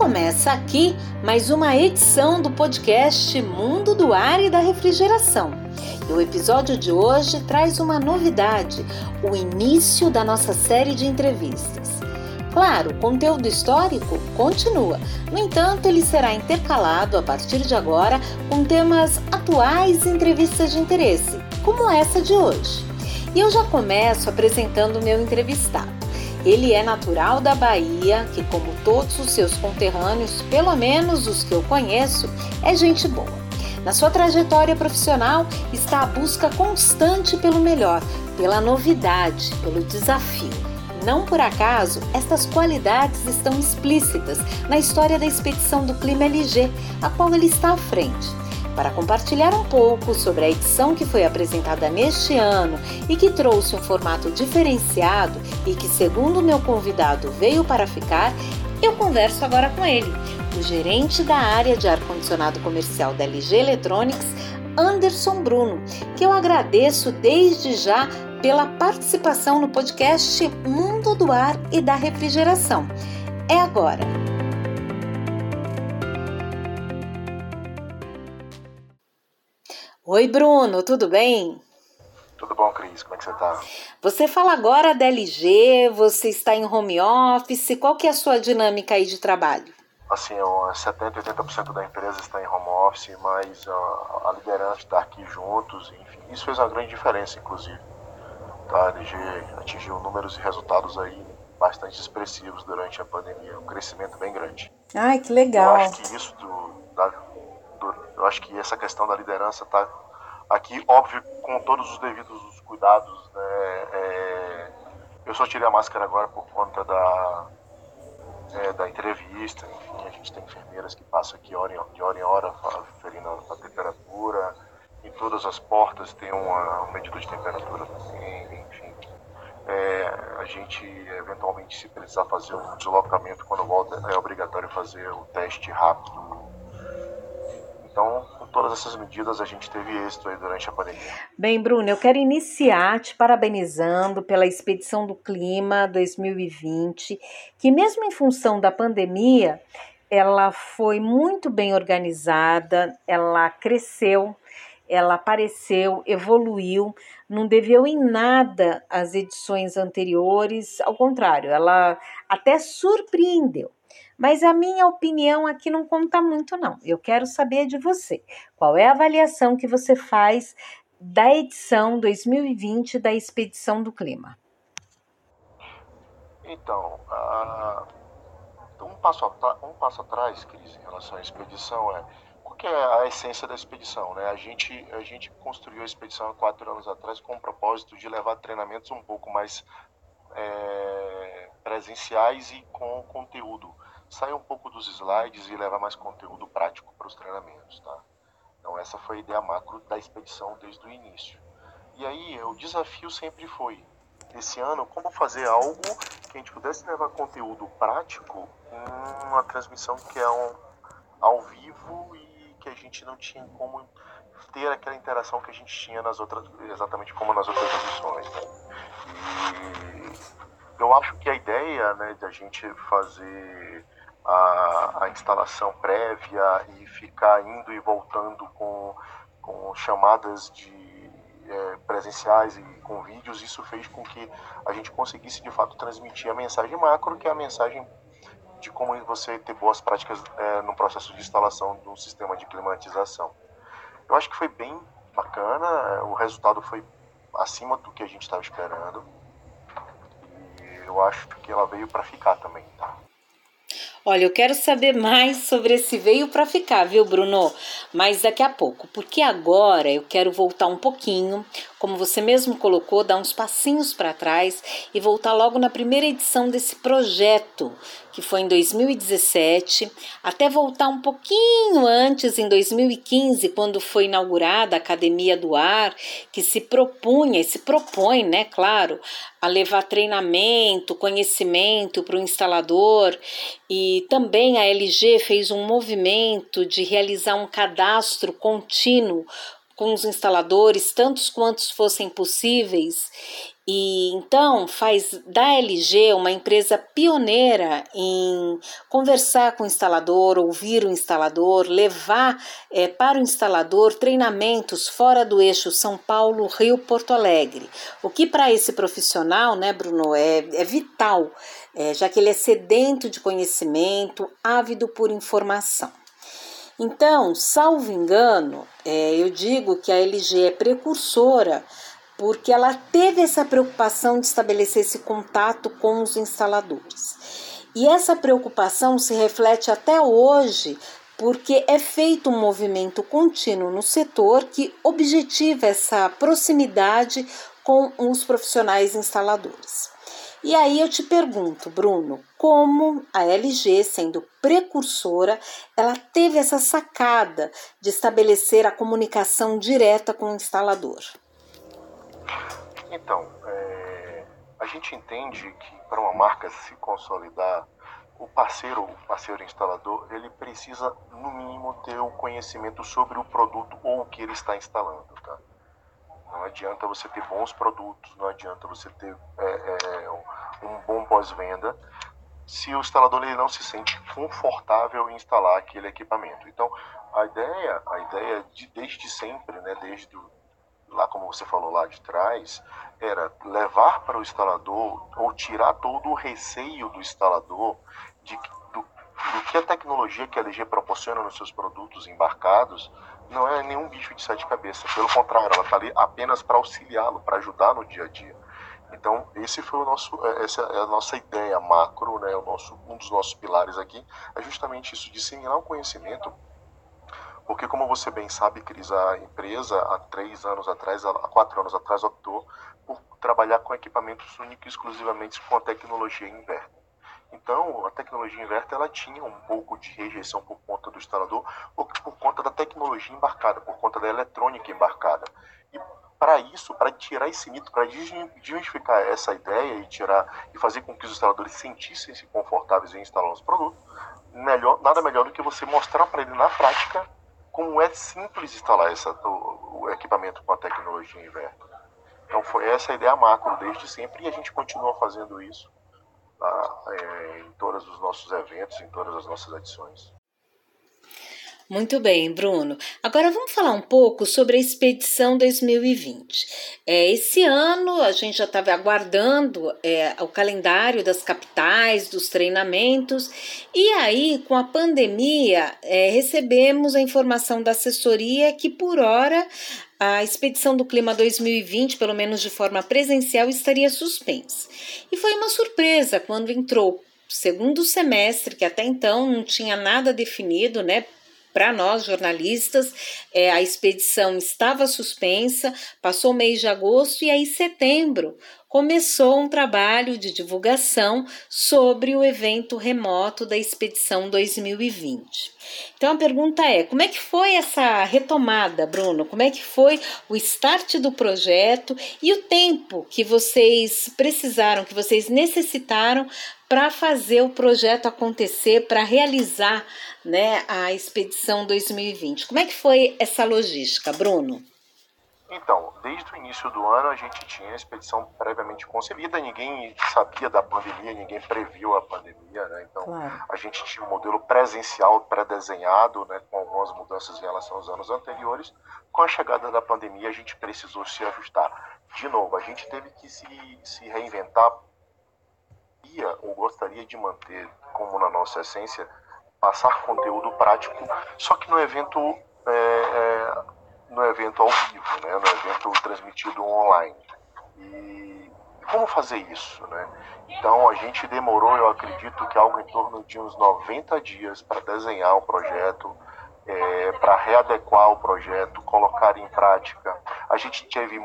começa aqui mais uma edição do podcast Mundo do Ar e da Refrigeração. E o episódio de hoje traz uma novidade: o início da nossa série de entrevistas. Claro, o conteúdo histórico continua, no entanto, ele será intercalado a partir de agora com temas atuais e entrevistas de interesse, como essa de hoje. E eu já começo apresentando o meu entrevistado. Ele é natural da Bahia, que, como todos os seus conterrâneos, pelo menos os que eu conheço, é gente boa. Na sua trajetória profissional está a busca constante pelo melhor, pela novidade, pelo desafio. Não por acaso, estas qualidades estão explícitas na história da expedição do Clima LG, a qual ele está à frente para compartilhar um pouco sobre a edição que foi apresentada neste ano e que trouxe um formato diferenciado e que, segundo meu convidado, veio para ficar, eu converso agora com ele, o gerente da área de ar-condicionado comercial da LG Electronics, Anderson Bruno, que eu agradeço desde já pela participação no podcast Mundo do Ar e da Refrigeração. É agora! Oi, Bruno, tudo bem? Tudo bom, Cris? Como é que você está? Você fala agora da LG, você está em home office, qual que é a sua dinâmica aí de trabalho? Assim, 70, 80% da empresa está em home office, mas a, a liderança está aqui juntos, enfim, isso fez uma grande diferença, inclusive. Tá? A LG atingiu números e resultados aí bastante expressivos durante a pandemia, um crescimento bem grande. Ai, que legal. Eu acho que isso do, da, eu acho que essa questão da liderança está aqui, óbvio, com todos os devidos cuidados. Né? É, eu só tirei a máscara agora por conta da, é, da entrevista. Enfim, a gente tem enfermeiras que passam aqui hora em, de hora em hora, ferindo a temperatura. Em todas as portas tem uma, um medidor de temperatura também, enfim. É, a gente, eventualmente, se precisar fazer um deslocamento quando volta, é obrigatório fazer o teste rápido todas essas medidas, a gente teve êxito aí durante a pandemia. Bem, Bruno, eu quero iniciar te parabenizando pela Expedição do Clima 2020, que mesmo em função da pandemia, ela foi muito bem organizada, ela cresceu, ela apareceu, evoluiu, não deveu em nada às edições anteriores, ao contrário, ela até surpreendeu. Mas a minha opinião aqui não conta muito, não. Eu quero saber de você. Qual é a avaliação que você faz da edição 2020 da Expedição do Clima? Então, uh, um, passo, um passo atrás, Cris, em relação à expedição é qual que é a essência da expedição, né? A gente, a gente construiu a expedição há quatro anos atrás com o propósito de levar treinamentos um pouco mais é, presenciais e com conteúdo sair um pouco dos slides e levar mais conteúdo prático para os treinamentos, tá? Então essa foi a ideia macro da expedição desde o início. E aí o desafio sempre foi esse ano como fazer algo que a gente pudesse levar conteúdo prático em uma transmissão que é um, ao vivo e que a gente não tinha como ter aquela interação que a gente tinha nas outras exatamente como nas outras edições. Né? E eu acho que a ideia né, de a gente fazer a, a instalação prévia e ficar indo e voltando com, com chamadas de é, presenciais e com vídeos, isso fez com que a gente conseguisse de fato transmitir a mensagem macro, que é a mensagem de como você ter boas práticas é, no processo de instalação de um sistema de climatização. Eu acho que foi bem bacana, é, o resultado foi acima do que a gente estava esperando. E eu acho que ela veio para ficar também, tá? Olha, eu quero saber mais sobre esse veio para ficar, viu, Bruno? Mas daqui a pouco, porque agora eu quero voltar um pouquinho, como você mesmo colocou, dar uns passinhos para trás e voltar logo na primeira edição desse projeto, que foi em 2017, até voltar um pouquinho antes, em 2015, quando foi inaugurada a Academia do Ar, que se propunha e se propõe, né, claro, a levar treinamento, conhecimento para o instalador e também a LG fez um movimento de realizar um cadastro contínuo com os instaladores, tantos quantos fossem possíveis, E então faz da LG uma empresa pioneira em conversar com o instalador, ouvir o instalador, levar é, para o instalador treinamentos fora do eixo São Paulo, Rio, Porto Alegre. O que para esse profissional, né, Bruno, é, é vital, é, já que ele é sedento de conhecimento, ávido por informação. Então, salvo engano, é, eu digo que a LG é precursora porque ela teve essa preocupação de estabelecer esse contato com os instaladores. E essa preocupação se reflete até hoje, porque é feito um movimento contínuo no setor que objetiva essa proximidade com os profissionais instaladores. E aí eu te pergunto, Bruno, como a LG, sendo precursora, ela teve essa sacada de estabelecer a comunicação direta com o instalador? Então, é, a gente entende que para uma marca se consolidar, o parceiro, o parceiro instalador, ele precisa no mínimo ter o conhecimento sobre o produto ou o que ele está instalando, tá? Não adianta você ter bons produtos, não adianta você ter é, é, um bom pós-venda se o instalador ele não se sente confortável em instalar aquele equipamento. Então, a ideia, a ideia de, desde sempre, né, desde lá como você falou lá de trás, era levar para o instalador ou tirar todo o receio do instalador de, do, do que a tecnologia que a LG proporciona nos seus produtos embarcados não é nenhum bicho de sete cabeças. Pelo contrário, ela está ali apenas para auxiliá-lo, para ajudar no dia a dia. Então, esse foi o nosso, é, essa é a nossa ideia macro, né? O nosso, um dos nossos pilares aqui é justamente isso, disseminar o conhecimento, porque como você bem sabe, Cris, a empresa há três anos atrás, há quatro anos atrás, optou por trabalhar com equipamentos únicos exclusivamente com a tecnologia inverter. Então, a tecnologia inverter ela tinha um pouco de rejeição por conta do instalador, ou por conta da tecnologia embarcada, por conta da eletrônica embarcada. E para isso, para tirar esse mito, para desmistificar essa ideia e tirar e fazer com que os instaladores sentissem-se confortáveis em instalar os produtos, melhor, nada melhor do que você mostrar para ele na prática como é simples instalar essa, o, o equipamento com a tecnologia inverter. Então foi essa a ideia macro desde sempre e a gente continua fazendo isso tá, é, em todos os nossos eventos, em todas as nossas edições. Muito bem, Bruno. Agora vamos falar um pouco sobre a expedição 2020. É, esse ano a gente já estava aguardando é, o calendário das capitais, dos treinamentos, e aí, com a pandemia, é, recebemos a informação da assessoria que, por hora, a expedição do Clima 2020, pelo menos de forma presencial, estaria suspensa. E foi uma surpresa quando entrou segundo semestre, que até então não tinha nada definido, né? Para nós jornalistas, é, a expedição estava suspensa, passou o mês de agosto e aí setembro começou um trabalho de divulgação sobre o evento remoto da expedição 2020. Então a pergunta é: como é que foi essa retomada, Bruno? Como é que foi o start do projeto e o tempo que vocês precisaram, que vocês necessitaram para fazer o projeto acontecer, para realizar né, a expedição 2020. Como é que foi essa logística, Bruno? Então, desde o início do ano a gente tinha a expedição previamente concebida, ninguém sabia da pandemia, ninguém previu a pandemia, né? Então claro. a gente tinha um modelo presencial pré-desenhado, né, com algumas mudanças em relação aos anos anteriores. Com a chegada da pandemia a gente precisou se ajustar. De novo, a gente teve que se, se reinventar ou gostaria de manter como na nossa essência passar conteúdo prático, só que no evento é, é, no evento ao vivo, né, no evento transmitido online. E como fazer isso, né? Então a gente demorou, eu acredito que algo em torno de uns 90 dias para desenhar o projeto, é, para readequar o projeto, colocar em prática. A gente teve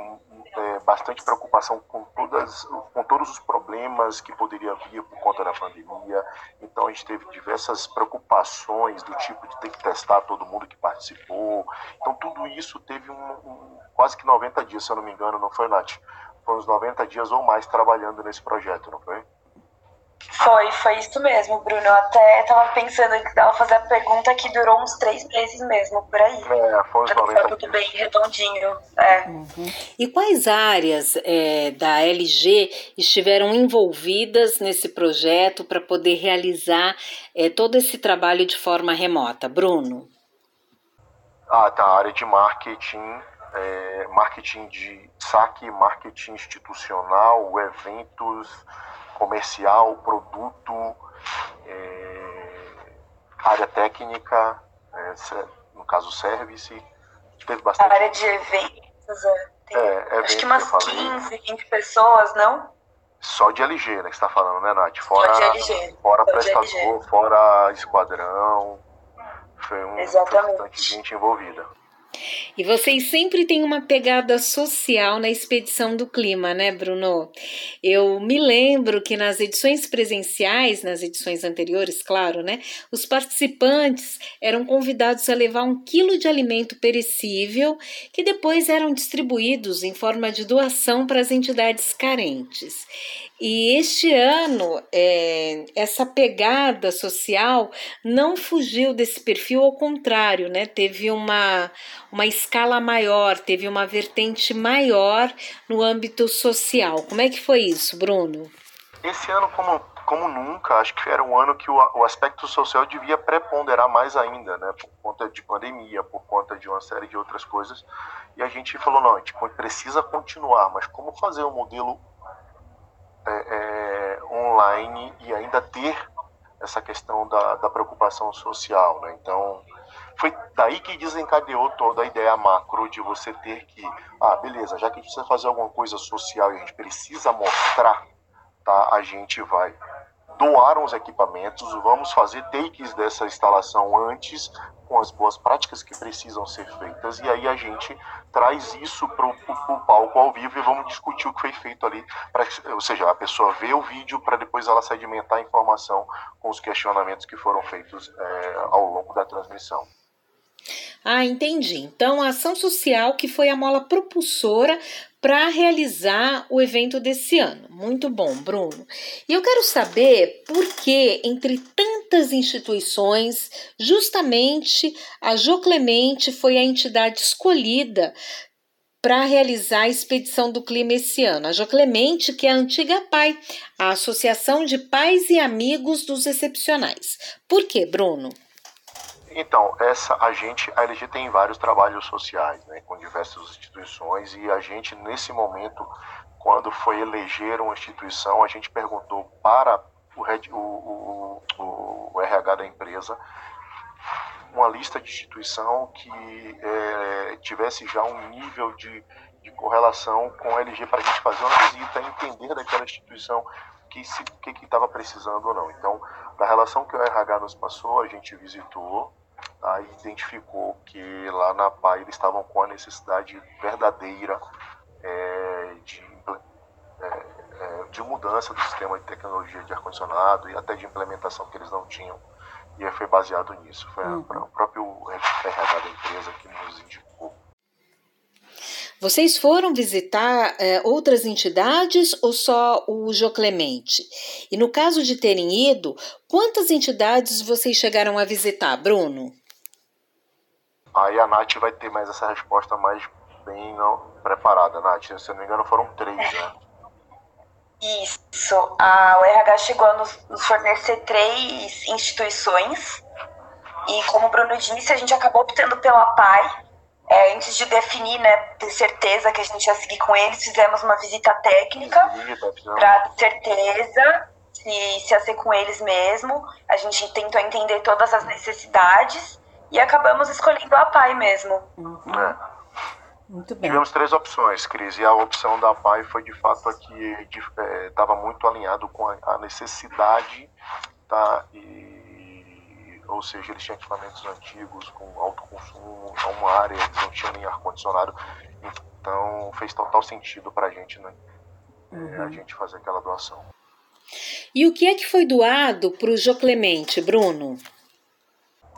é, bastante preocupação com, todas, com todos os problemas que poderia vir por conta da pandemia. Então a gente teve diversas preocupações do tipo de ter que testar todo mundo que participou. Então tudo isso teve um, um quase que 90 dias, se eu não me engano, não foi, Nath? Foi uns 90 dias ou mais trabalhando nesse projeto, não foi? Foi, foi isso mesmo, Bruno. Eu até tava pensando que dava fazer a pergunta que durou uns três meses mesmo, por aí. É, foi uns 90 Foi tudo bem redondinho. É. Uhum. E quais áreas é, da LG estiveram envolvidas nesse projeto para poder realizar é, todo esse trabalho de forma remota? Bruno? Ah, tá. A área de marketing, é, marketing de saque, marketing institucional, eventos comercial, produto, é, área técnica, é, no caso service, teve bastante. A área de eventos, é, tem, é, acho que umas 15, 20 pessoas, não? Só de LG, né, que você tá falando, né, Nath? Fora, Só de LG. Fora Só prestador, fora esquadrão, foi, um, Exatamente. foi bastante gente envolvida. E vocês sempre têm uma pegada social na expedição do clima, né, Bruno? Eu me lembro que nas edições presenciais, nas edições anteriores, claro, né, os participantes eram convidados a levar um quilo de alimento perecível que depois eram distribuídos em forma de doação para as entidades carentes. E este ano, é, essa pegada social não fugiu desse perfil, ao contrário, né? Teve uma, uma escala maior, teve uma vertente maior no âmbito social. Como é que foi isso, Bruno? Esse ano, como, como nunca, acho que era um ano que o, o aspecto social devia preponderar mais ainda, né? Por conta de pandemia, por conta de uma série de outras coisas. E a gente falou, não, a gente precisa continuar, mas como fazer um modelo é, é, online e ainda ter essa questão da, da preocupação social, né? Então, foi daí que desencadeou toda a ideia macro de você ter que, ah, beleza, já que a gente precisa fazer alguma coisa social e a gente precisa mostrar, tá? A gente vai doar os equipamentos, vamos fazer takes dessa instalação antes, com as boas práticas que precisam ser feitas, e aí a gente traz isso para o palco ao vivo e vamos discutir o que foi feito ali, pra, ou seja, a pessoa vê o vídeo para depois ela sedimentar a informação com os questionamentos que foram feitos é, ao longo da transmissão. Ah, entendi. Então, a ação social que foi a mola propulsora para realizar o evento desse ano. Muito bom, Bruno. E eu quero saber por que, entre tantas instituições, justamente a Jo Clemente foi a entidade escolhida para realizar a expedição do clima esse ano. A Jo Clemente, que é a antiga PAI, a Associação de Pais e Amigos dos Excepcionais. Por que, Bruno? Então, essa a gente, a LG tem vários trabalhos sociais, né, com diversas instituições e a gente nesse momento, quando foi eleger uma instituição, a gente perguntou para o, o, o, o RH da empresa uma lista de instituição que é, tivesse já um nível de, de correlação com a LG para a gente fazer uma visita, entender daquela instituição que que estava precisando ou não. Então, da relação que o RH nos passou, a gente visitou aí identificou que lá na PAI eles estavam com a necessidade verdadeira é, de, é, é, de mudança do sistema de tecnologia de ar-condicionado e até de implementação que eles não tinham. E foi baseado nisso. Foi uhum. o próprio RH da empresa que nos indicou. Vocês foram visitar é, outras entidades ou só o Jô Clemente? E no caso de terem ido, quantas entidades vocês chegaram a visitar, Bruno? Aí a Nath vai ter mais essa resposta mais bem não, preparada, Nath. Se eu não me engano, foram três, né? Isso. A, o RH chegou a nos, nos fornecer três instituições. E como o Bruno disse, a gente acabou optando pela PAI. É, antes de definir, né, ter certeza que a gente ia seguir com eles, fizemos uma visita técnica para ter certeza se, se ia ser com eles mesmo. A gente tentou entender todas as necessidades e acabamos escolhendo a PAI mesmo. Uhum. É. Muito bem. Tivemos três opções, Cris, e a opção da PAI foi de fato a que estava é, muito alinhado com a, a necessidade, tá? E, ou seja, eles tinham equipamentos antigos com alto consumo, uma área, eles não tinham nem ar-condicionado, então fez total sentido para a gente, né? Uhum. a gente fazer aquela doação. E o que é que foi doado para o Jô Clemente, Bruno?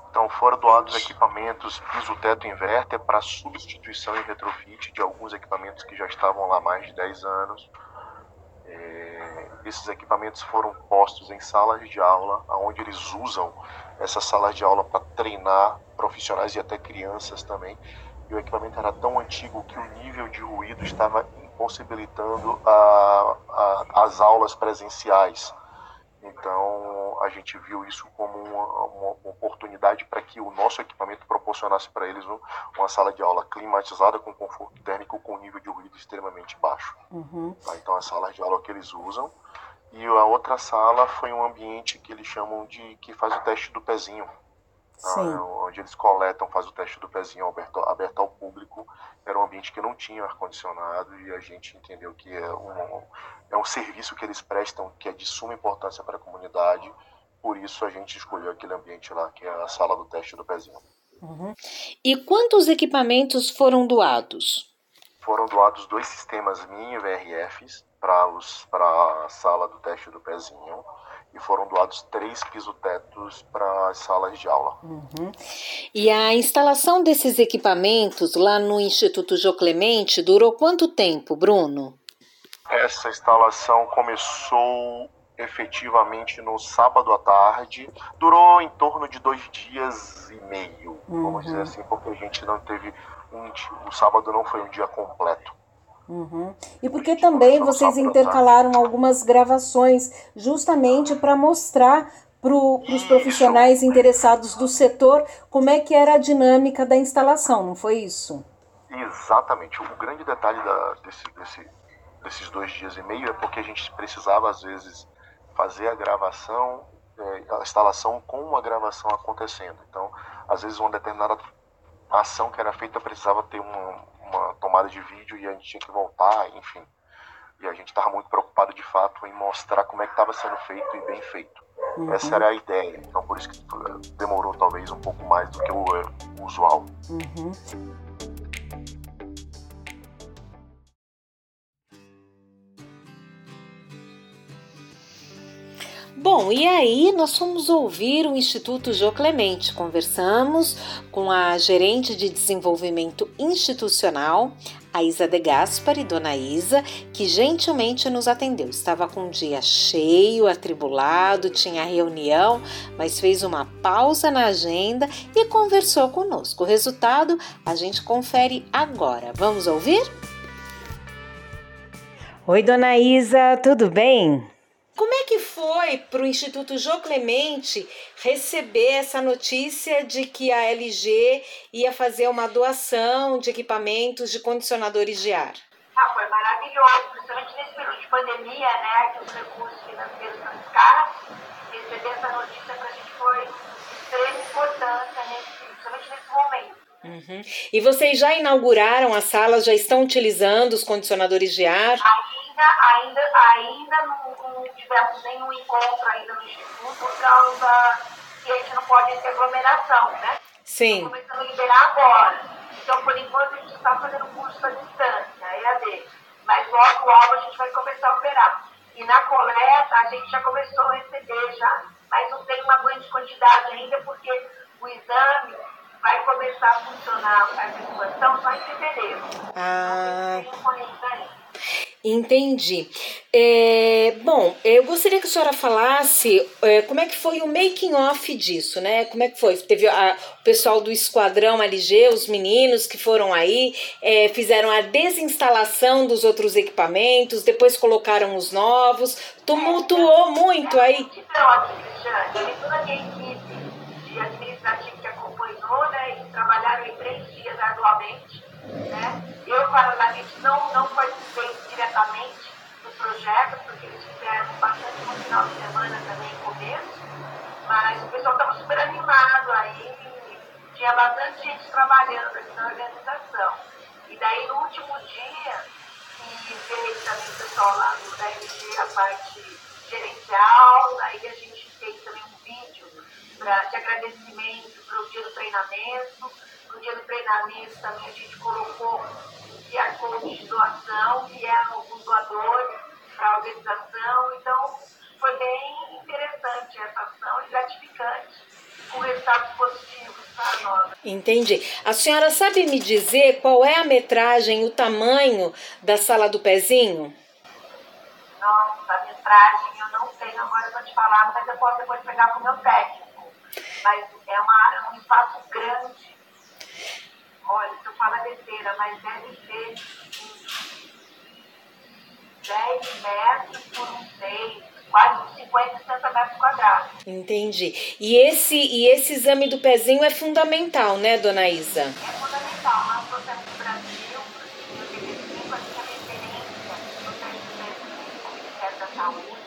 Então foram doados equipamentos piso-teto inverter para substituição e retrofit de alguns equipamentos que já estavam lá há mais de 10 anos. É, esses equipamentos foram postos em salas de aula, onde eles usam essas salas de aula para treinar profissionais e até crianças também. E o equipamento era tão antigo que o nível de ruído estava impossibilitando a, a, as aulas presenciais. Então a gente viu isso como uma, uma oportunidade para que o nosso equipamento proporcionasse para eles uma sala de aula climatizada com conforto térmico com nível de ruído extremamente baixo. Uhum. Tá? Então a sala de aula que eles usam e a outra sala foi um ambiente que eles chamam de que faz o teste do pezinho. Tá? onde eles coletam, fazem o teste do pezinho aberto, aberto ao público. Era um ambiente que não tinha ar-condicionado e a gente entendeu que é um, é um serviço que eles prestam que é de suma importância para a comunidade. Por isso a gente escolheu aquele ambiente lá, que é a sala do teste do pezinho. Uhum. E quantos equipamentos foram doados? Foram doados dois sistemas mini VRFs para a sala do teste do pezinho e foram doados três pisotetos para as salas de aula. Uhum. E a instalação desses equipamentos lá no Instituto Jô Clemente durou quanto tempo, Bruno? Essa instalação começou efetivamente no sábado à tarde, durou em torno de dois dias e meio, uhum. vamos dizer assim, porque a gente não teve um, o sábado não foi um dia completo. Uhum. E porque também vocês intercalaram algumas gravações justamente para mostrar para os profissionais interessados do setor como é que era a dinâmica da instalação, não foi isso? Exatamente. O grande detalhe da, desse, desse, desses dois dias e meio é porque a gente precisava, às vezes, fazer a gravação, é, a instalação com uma gravação acontecendo. Então, às vezes, uma determinada ação que era feita precisava ter uma, uma tomada de vídeo e a gente tinha que voltar, enfim. E a gente estava muito preocupado de fato em mostrar como é que estava sendo feito e bem feito. Uhum. Essa era a ideia. Então por isso que demorou talvez um pouco mais do que o, o usual. Uhum. Bom, e aí nós fomos ouvir o Instituto Jô Clemente. Conversamos com a gerente de desenvolvimento institucional, a Isa de Gaspari, dona Isa, que gentilmente nos atendeu. Estava com um dia cheio, atribulado, tinha reunião, mas fez uma pausa na agenda e conversou conosco. O resultado a gente confere agora. Vamos ouvir? Oi, dona Isa, tudo bem? Como é que foi para o Instituto Jô Clemente receber essa notícia de que a LG ia fazer uma doação de equipamentos de condicionadores de ar? Ah, foi maravilhoso, principalmente nesse período de pandemia, né, que os recursos financeiros são escassos. Receber essa notícia para a gente foi de extrema importância, nesse, principalmente nesse momento. Uhum. E vocês já inauguraram as salas, já estão utilizando os condicionadores de ar? Ainda, ainda, ainda não, não tivemos nenhum encontro ainda no Instituto por causa que a gente não pode ter aglomeração, né? Sim. Estamos começando a liberar agora. Então, por enquanto, a gente está fazendo curso à distância, EAD. Mas logo, logo a gente vai começar a operar. E na coleta, a gente já começou a receber já, mas não tem uma grande quantidade ainda, porque o exame vai começar a funcionar a circulação só em fevereiro. Ah. Entendi. É, bom, eu gostaria que a senhora falasse é, como é que foi o making off disso, né? Como é que foi? Teve a, o pessoal do Esquadrão LG, os meninos que foram aí, é, fizeram a desinstalação dos outros equipamentos, depois colocaram os novos, tumultuou muito aí. Então, Cristiane, toda a minha equipe de administrativo acompanhou, né, e trabalharam em três dias arduamente, né. Eu, paralelamente, não, não participei diretamente do projeto, porque eles fizeram bastante no final de semana também, começo, mas o pessoal estava super animado aí, tinha bastante gente trabalhando aqui na organização. E daí, no último dia, que veio também o pessoal lá do, MG, a parte gerencial, aí a gente fez também um vídeo pra, de agradecimento para o dia do treinamento. No dia do treinamento também a gente colocou QR Code de doação, vieram alguns doadores para a organização. Então, foi bem interessante essa ação e gratificante, com resultados positivos para nós. Entendi. A senhora sabe me dizer qual é a metragem, o tamanho da sala do pezinho? Não, amostragem, eu não tenho agora para te falar, mas eu posso depois pegar com o meu técnico. Mas é uma, um espaço grande. Olha, se eu falar besteira, mas deve ter 10 metros por uns 6, quase 50, 60 metros quadrados. Entendi. E esse, e esse exame do pezinho é fundamental, né, dona Isa? É fundamental. Nós trouxemos do Brasil, no TB5, a gente é referência no teste do Ministério da Saúde.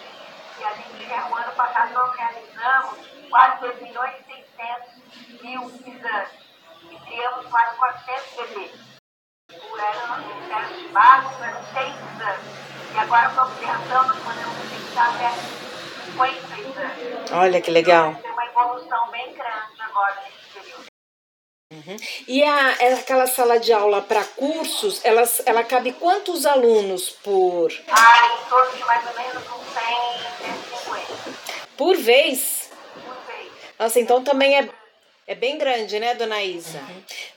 E a gente, o ano passado, nós realizamos quase 2 milhões e 600 mil exames. Criamos quase 400 bebês. Eram testes básicos, eram 6 exames. E agora, a ampliação, nós podemos fixar até 50 exames. Olha que legal. Tem uma evolução bem grande agora nesse período. Uhum. E a, é aquela sala de aula para cursos, ela, ela cabe quantos alunos por, Ah, em torno de mais ou menos uns 100, 150 por vez? por vez. Nossa, então também é, é bem grande, né, dona Isa?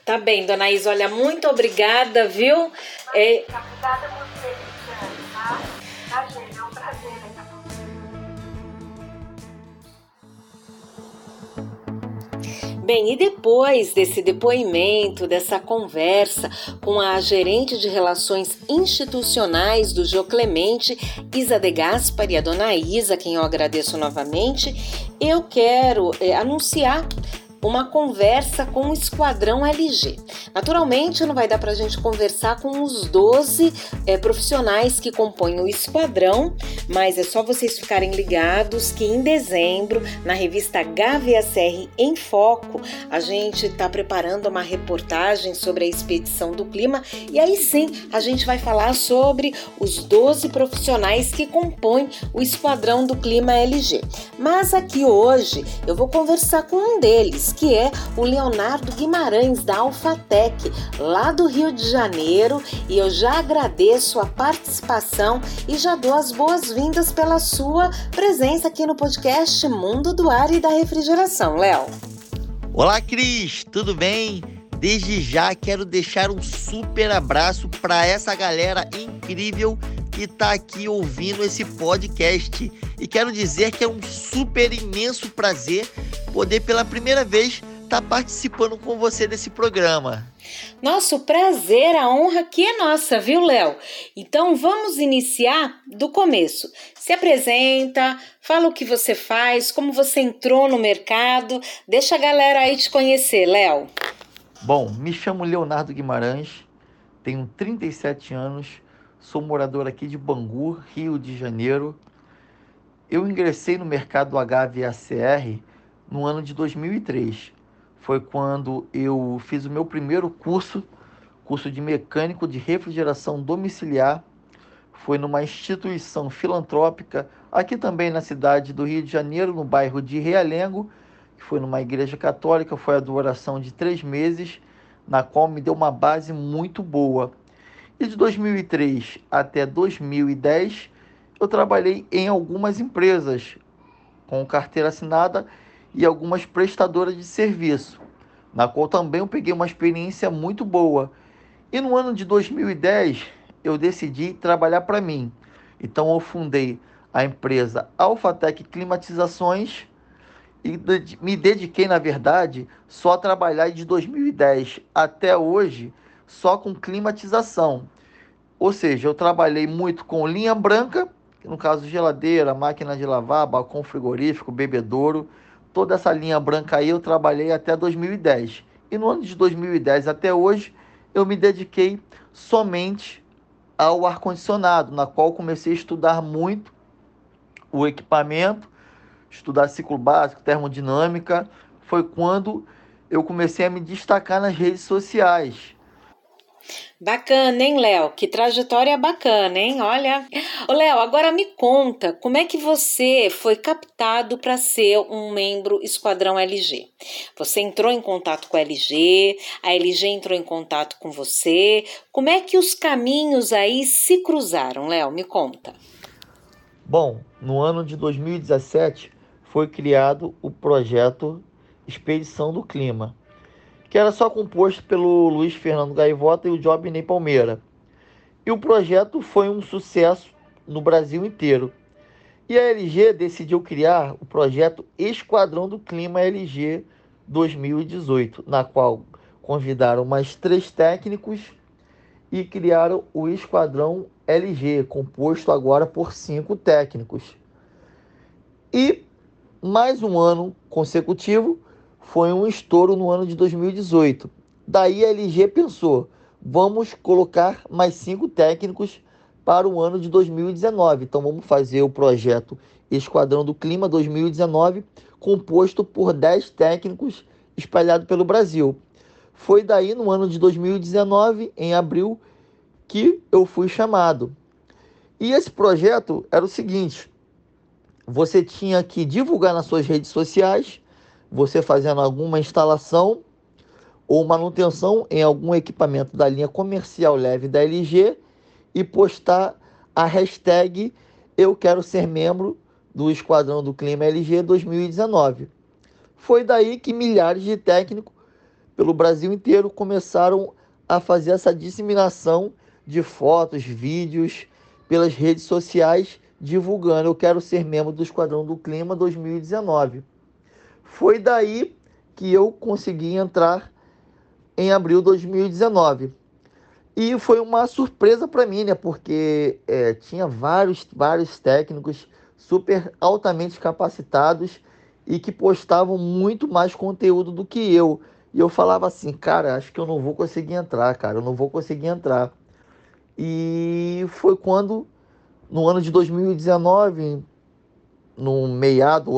Tá bem, dona Isa, olha, muito obrigada, viu? É, Obrigada ter me tá? Tá, gente? É um prazer. né? Bem, e depois desse depoimento, dessa conversa com a gerente de relações institucionais do Jô Clemente, Isa de Gaspar e a dona Isa, quem eu agradeço novamente, eu quero eh, anunciar uma conversa com o Esquadrão LG. Naturalmente, não vai dar para a gente conversar com os 12 eh, profissionais que compõem o Esquadrão, mas é só vocês ficarem ligados que em dezembro, na revista HVACR em Foco, a gente está preparando uma reportagem sobre a expedição do clima e aí sim a gente vai falar sobre os 12 profissionais que compõem o Esquadrão do Clima LG. Mas aqui hoje eu vou conversar com um deles, que é o Leonardo Guimarães da Alfatec, lá do Rio de Janeiro, e eu já agradeço a participação e já dou as boas-vindas pela sua presença aqui no podcast Mundo do Ar e da Refrigeração. Léo. Olá, Cris, tudo bem? Desde já quero deixar um super abraço para essa galera incrível que está aqui ouvindo esse podcast. E quero dizer que é um super imenso prazer poder pela primeira vez estar participando com você desse programa. Nosso prazer, a honra que é nossa, viu, Léo? Então vamos iniciar do começo. Se apresenta, fala o que você faz, como você entrou no mercado, deixa a galera aí te conhecer, Léo. Bom, me chamo Leonardo Guimarães, tenho 37 anos, sou morador aqui de Bangu, Rio de Janeiro. Eu ingressei no mercado HVACR no ano de 2003. Foi quando eu fiz o meu primeiro curso, curso de mecânico de refrigeração domiciliar. Foi numa instituição filantrópica, aqui também na cidade do Rio de Janeiro, no bairro de Realengo, que foi numa igreja católica, foi a duração de três meses, na qual me deu uma base muito boa. E de 2003 até 2010, eu trabalhei em algumas empresas com carteira assinada e algumas prestadoras de serviço, na qual também eu peguei uma experiência muito boa. E no ano de 2010, eu decidi trabalhar para mim. Então eu fundei a empresa Alphatec Climatizações e me dediquei, na verdade, só a trabalhar de 2010 até hoje só com climatização. Ou seja, eu trabalhei muito com linha branca, no caso geladeira, máquina de lavar, balcão frigorífico, bebedouro, toda essa linha branca aí eu trabalhei até 2010. E no ano de 2010 até hoje, eu me dediquei somente ao ar-condicionado, na qual comecei a estudar muito o equipamento, estudar ciclo básico, termodinâmica. Foi quando eu comecei a me destacar nas redes sociais. Bacana, hein, Léo? Que trajetória bacana, hein? Olha. Ô, Léo, agora me conta, como é que você foi captado para ser um membro Esquadrão LG? Você entrou em contato com a LG, a LG entrou em contato com você. Como é que os caminhos aí se cruzaram, Léo? Me conta. Bom, no ano de 2017 foi criado o projeto Expedição do Clima, que era só composto pelo Luiz Fernando Gaivota e o Jobney Palmeira. E o projeto foi um sucesso no Brasil inteiro. E a LG decidiu criar o projeto Esquadrão do Clima LG 2018, na qual convidaram mais três técnicos e criaram o Esquadrão LG, composto agora por cinco técnicos. E mais um ano consecutivo foi um estouro no ano de 2018. Daí a LG pensou: vamos colocar mais cinco técnicos para o ano de 2019. Então vamos fazer o projeto Esquadrão do Clima 2019, composto por 10 técnicos espalhados pelo Brasil. Foi daí no ano de 2019, em abril, que eu fui chamado. E esse projeto era o seguinte: você tinha que divulgar nas suas redes sociais, você fazendo alguma instalação ou manutenção em algum equipamento da linha comercial leve da LG e postar a hashtag Eu Quero Ser Membro do Esquadrão do Clima LG 2019. Foi daí que milhares de técnicos pelo Brasil inteiro começaram a fazer essa disseminação de fotos, vídeos pelas redes sociais divulgando eu quero ser membro do Esquadrão do Clima 2019. Foi daí que eu consegui entrar em abril de 2019. E foi uma surpresa para mim, né? Porque é, tinha vários, vários técnicos super altamente capacitados e que postavam muito mais conteúdo do que eu. E eu falava assim, cara, acho que eu não vou conseguir entrar, cara, eu não vou conseguir entrar. E foi quando, no ano de 2019, no meado,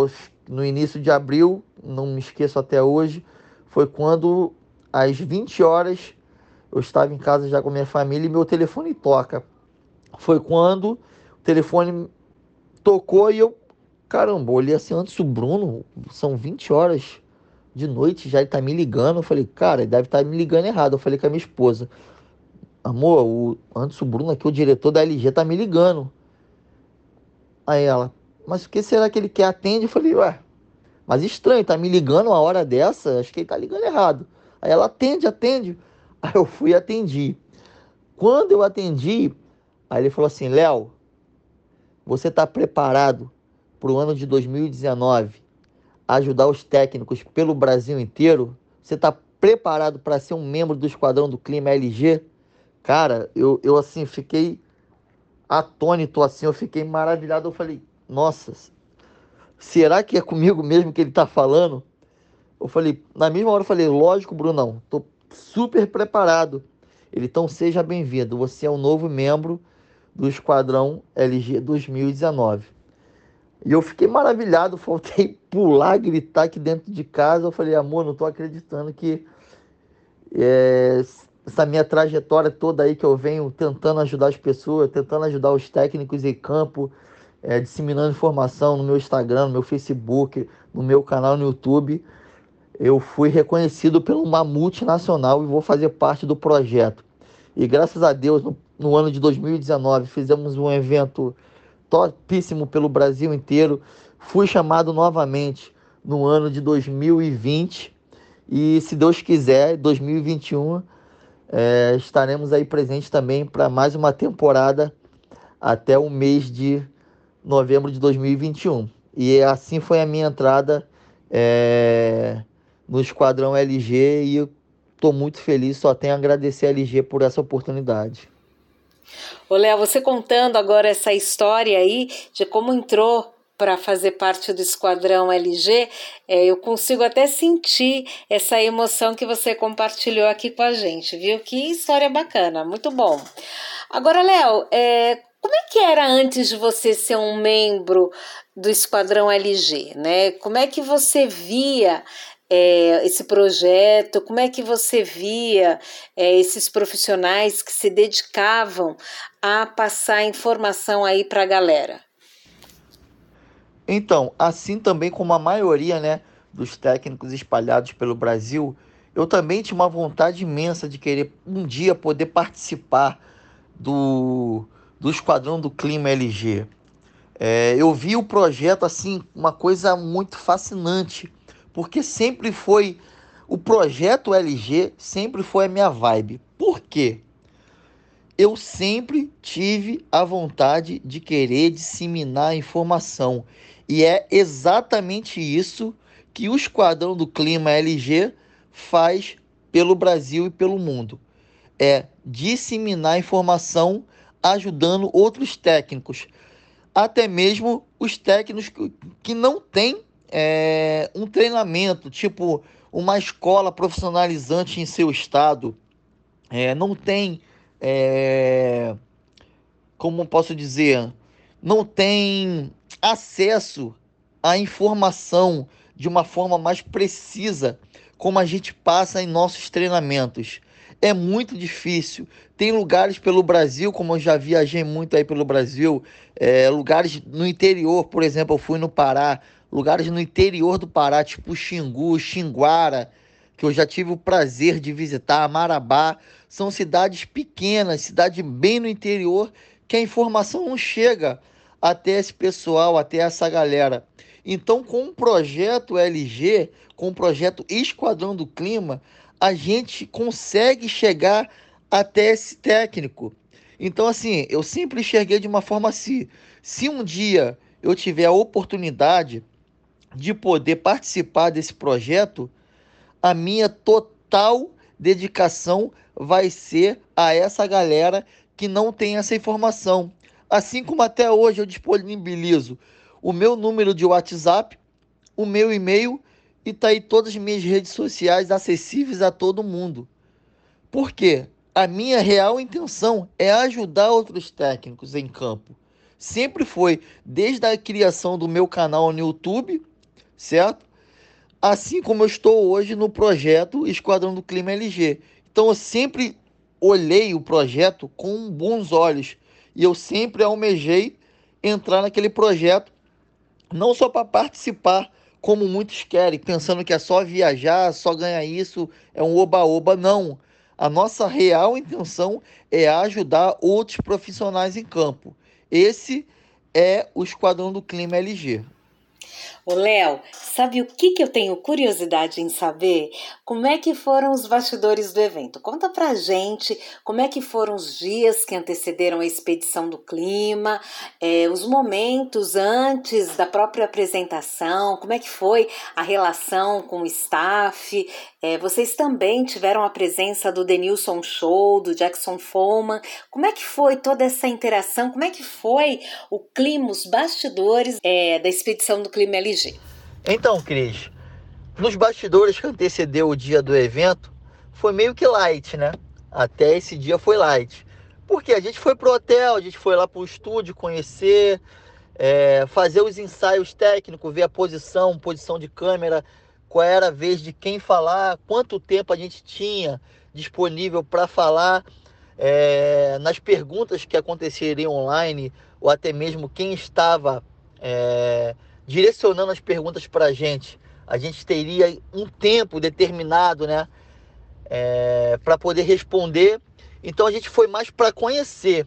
no início de abril, não me esqueço até hoje, foi quando às 20 horas eu estava em casa já com minha família e meu telefone toca. Foi quando o telefone tocou e eu, caramba, olhei assim antes o Bruno, são 20 horas de noite, já ele tá me ligando. Eu falei, cara, ele deve estar tá me ligando errado. Eu falei com a minha esposa, amor, o, antes o Bruno aqui, o diretor da LG, tá me ligando. Aí ela, mas o que será que ele quer? Atende? Eu falei, ué, mas estranho, tá me ligando uma hora dessa, acho que ele tá ligando errado. Aí ela atende, atende. Aí eu fui e atendi. Quando eu atendi, aí ele falou assim: Léo, você está preparado para o ano de 2019 ajudar os técnicos pelo Brasil inteiro? Você está preparado para ser um membro do Esquadrão do Clima LG? Cara, eu, eu assim fiquei atônito, assim, eu fiquei maravilhado. Eu falei: Nossa, será que é comigo mesmo que ele está falando? Eu falei, na mesma hora eu falei, lógico, Brunão, tô super preparado. Ele, então seja bem-vindo, você é o novo membro do Esquadrão LG 2019. E eu fiquei maravilhado, faltei pular, gritar aqui dentro de casa. Eu falei, amor, não estou acreditando que é, essa minha trajetória toda aí que eu venho tentando ajudar as pessoas, tentando ajudar os técnicos em campo, é, disseminando informação no meu Instagram, no meu Facebook, no meu canal no YouTube eu fui reconhecido por uma multinacional e vou fazer parte do projeto. E graças a Deus, no, no ano de 2019, fizemos um evento topíssimo pelo Brasil inteiro. Fui chamado novamente no ano de 2020 e, se Deus quiser, 2021 é, estaremos aí presentes também para mais uma temporada até o mês de novembro de 2021. E assim foi a minha entrada. É no Esquadrão LG e eu estou muito feliz, só tenho a agradecer a LG por essa oportunidade. Ô Léo, você contando agora essa história aí de como entrou para fazer parte do esquadrão LG, é, eu consigo até sentir essa emoção que você compartilhou aqui com a gente, viu? Que história bacana, muito bom. Agora, Léo, é, como é que era antes de você ser um membro do esquadrão LG, né? Como é que você via é, esse projeto? Como é que você via é, esses profissionais que se dedicavam a passar informação aí para a galera? Então, assim também como a maioria né, dos técnicos espalhados pelo Brasil, eu também tinha uma vontade imensa de querer um dia poder participar do, do Esquadrão do Clima LG. É, eu vi o projeto assim, uma coisa muito fascinante porque sempre foi o projeto LG, sempre foi a minha vibe. Por quê? eu sempre tive a vontade de querer disseminar informação. E é exatamente isso que o Esquadrão do Clima LG faz pelo Brasil e pelo mundo. É disseminar informação ajudando outros técnicos, até mesmo os técnicos que não têm é, um treinamento, tipo uma escola profissionalizante em seu estado, é, não tem, é, como posso dizer, não tem acesso à informação de uma forma mais precisa, como a gente passa em nossos treinamentos. É muito difícil. Tem lugares pelo Brasil, como eu já viajei muito aí pelo Brasil, é, lugares no interior, por exemplo, eu fui no Pará, lugares no interior do Pará, tipo Xingu, Xinguara, que eu já tive o prazer de visitar, Marabá, são cidades pequenas, cidade bem no interior, que a informação não chega até esse pessoal, até essa galera. Então, com o projeto LG, com o projeto Esquadrão do Clima, a gente consegue chegar até esse técnico. Então, assim, eu sempre enxerguei de uma forma assim: se um dia eu tiver a oportunidade de poder participar desse projeto, a minha total dedicação vai ser a essa galera que não tem essa informação. Assim como até hoje eu disponibilizo o meu número de WhatsApp, o meu e-mail e tá aí todas as minhas redes sociais acessíveis a todo mundo. Por quê? A minha real intenção é ajudar outros técnicos em campo. Sempre foi, desde a criação do meu canal no YouTube, certo? Assim como eu estou hoje no projeto Esquadrão do Clima LG. Então eu sempre olhei o projeto com bons olhos e eu sempre almejei entrar naquele projeto, não só para participar, como muitos querem, pensando que é só viajar, só ganhar isso, é um oba-oba. Não. A nossa real intenção é ajudar outros profissionais em campo. Esse é o Esquadrão do Clima LG. Ô Léo, sabe o que, que eu tenho curiosidade em saber? Como é que foram os bastidores do evento? Conta pra gente como é que foram os dias que antecederam a expedição do clima, é, os momentos antes da própria apresentação, como é que foi a relação com o staff. É, vocês também tiveram a presença do Denilson Show, do Jackson Foreman. Como é que foi toda essa interação? Como é que foi o clima, os bastidores é, da expedição do clima LG? Então, Cris, nos bastidores que antecedeu o dia do evento, foi meio que light, né? Até esse dia foi light. Porque a gente foi pro hotel, a gente foi lá pro estúdio conhecer, é, fazer os ensaios técnicos, ver a posição, posição de câmera, qual era a vez de quem falar, quanto tempo a gente tinha disponível para falar é, nas perguntas que aconteceriam online, ou até mesmo quem estava é, direcionando as perguntas para a gente. A gente teria um tempo determinado, né? É, para poder responder. Então a gente foi mais para conhecer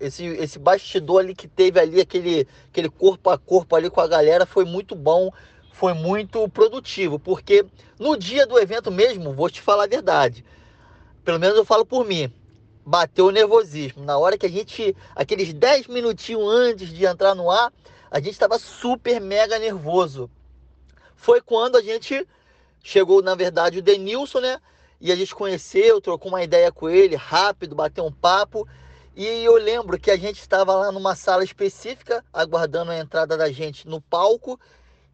esse, esse bastidor ali que teve ali, aquele, aquele corpo a corpo ali com a galera, foi muito bom, foi muito produtivo, porque no dia do evento mesmo, vou te falar a verdade, pelo menos eu falo por mim, bateu o nervosismo. Na hora que a gente, aqueles 10 minutinhos antes de entrar no ar, a gente estava super mega nervoso. Foi quando a gente chegou, na verdade, o Denilson, né? E a gente conheceu, trocou uma ideia com ele, rápido, bateu um papo. E eu lembro que a gente estava lá numa sala específica, aguardando a entrada da gente no palco.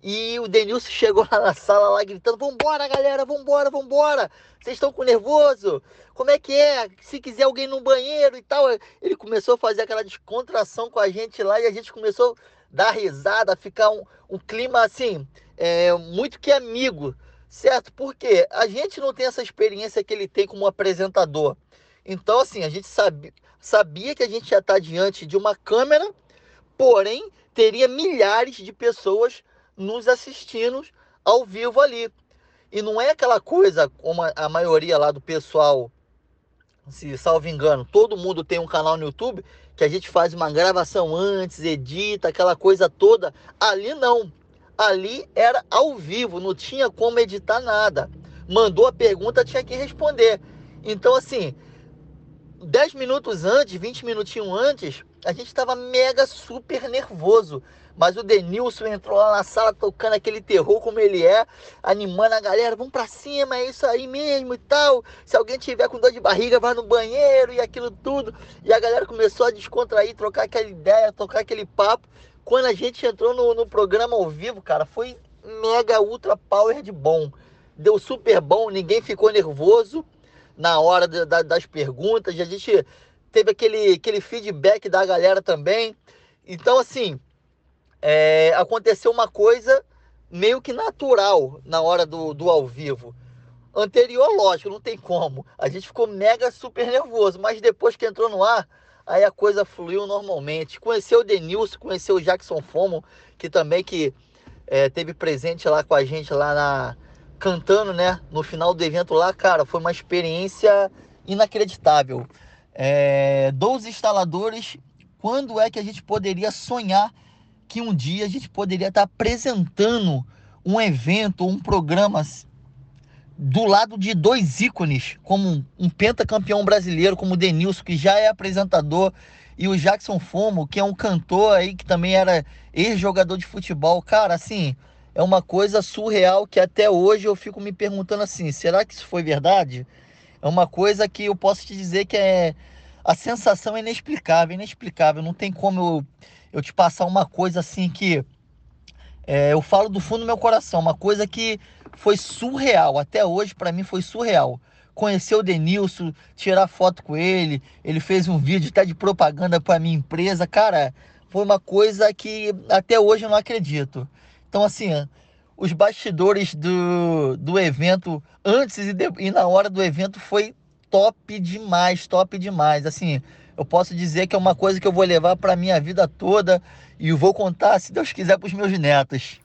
E o Denilson chegou lá na sala lá gritando: Vambora, galera, vambora, vambora. Vocês estão com nervoso? Como é que é? Se quiser alguém no banheiro e tal. Ele começou a fazer aquela descontração com a gente lá e a gente começou dar risada, ficar um, um clima assim, é, muito que amigo, certo? Porque a gente não tem essa experiência que ele tem como apresentador. Então, assim, a gente sabia, sabia que a gente ia estar diante de uma câmera, porém teria milhares de pessoas nos assistindo ao vivo ali. E não é aquela coisa como a maioria lá do pessoal, se salvo engano, todo mundo tem um canal no YouTube que a gente faz uma gravação antes, edita, aquela coisa toda. Ali não. Ali era ao vivo, não tinha como editar nada. Mandou a pergunta, tinha que responder. Então, assim, 10 minutos antes, 20 minutinhos antes, a gente estava mega super nervoso. Mas o Denilson entrou lá na sala tocando aquele terror como ele é, animando a galera, vamos para cima, é isso aí mesmo e tal. Se alguém tiver com dor de barriga, vai no banheiro e aquilo tudo. E a galera começou a descontrair, trocar aquela ideia, tocar aquele papo. Quando a gente entrou no, no programa ao vivo, cara, foi mega ultra power de bom. Deu super bom, ninguém ficou nervoso na hora de, da, das perguntas. A gente teve aquele, aquele feedback da galera também. Então, assim, é, aconteceu uma coisa meio que natural na hora do, do ao vivo. Anterior, lógico, não tem como. A gente ficou mega super nervoso, mas depois que entrou no ar, aí a coisa fluiu normalmente. Conheceu o Denilson, conheceu o Jackson Fomo, que também que é, teve presente lá com a gente lá na cantando, né? No final do evento lá, cara, foi uma experiência inacreditável. É, 12 instaladores, quando é que a gente poderia sonhar que um dia a gente poderia estar apresentando um evento, um programa do lado de dois ícones, como um pentacampeão brasileiro, como o Denilson, que já é apresentador, e o Jackson Fomo, que é um cantor aí que também era ex-jogador de futebol. Cara, assim, é uma coisa surreal que até hoje eu fico me perguntando assim, será que isso foi verdade? É uma coisa que eu posso te dizer que é a sensação é inexplicável, inexplicável, não tem como eu eu te passar uma coisa assim que é, eu falo do fundo do meu coração, uma coisa que foi surreal, até hoje para mim foi surreal. Conhecer o Denilson, tirar foto com ele, ele fez um vídeo até de propaganda para minha empresa, cara, foi uma coisa que até hoje eu não acredito. Então, assim, os bastidores do, do evento, antes e, de, e na hora do evento, foi top demais, top demais. Assim, eu posso dizer que é uma coisa que eu vou levar para minha vida toda e vou contar, se Deus quiser, para os meus netos.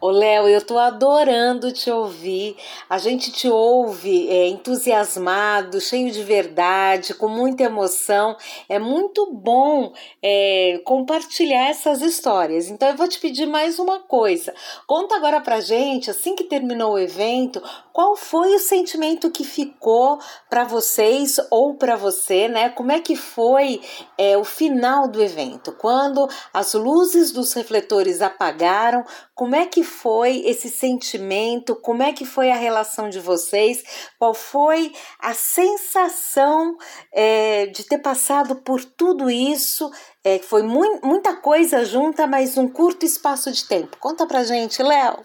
Ô Léo, eu tô adorando te ouvir. A gente te ouve é, entusiasmado, cheio de verdade, com muita emoção. É muito bom é, compartilhar essas histórias. Então eu vou te pedir mais uma coisa. Conta agora pra gente, assim que terminou o evento, qual foi o sentimento que ficou para vocês ou para você, né? Como é que foi é, o final do evento? Quando as luzes dos refletores apagaram, como é que foi esse sentimento? Como é que foi a relação de vocês? Qual foi a sensação é, de ter passado por tudo isso? É, foi mu muita coisa junta, mas um curto espaço de tempo. Conta pra gente, Léo.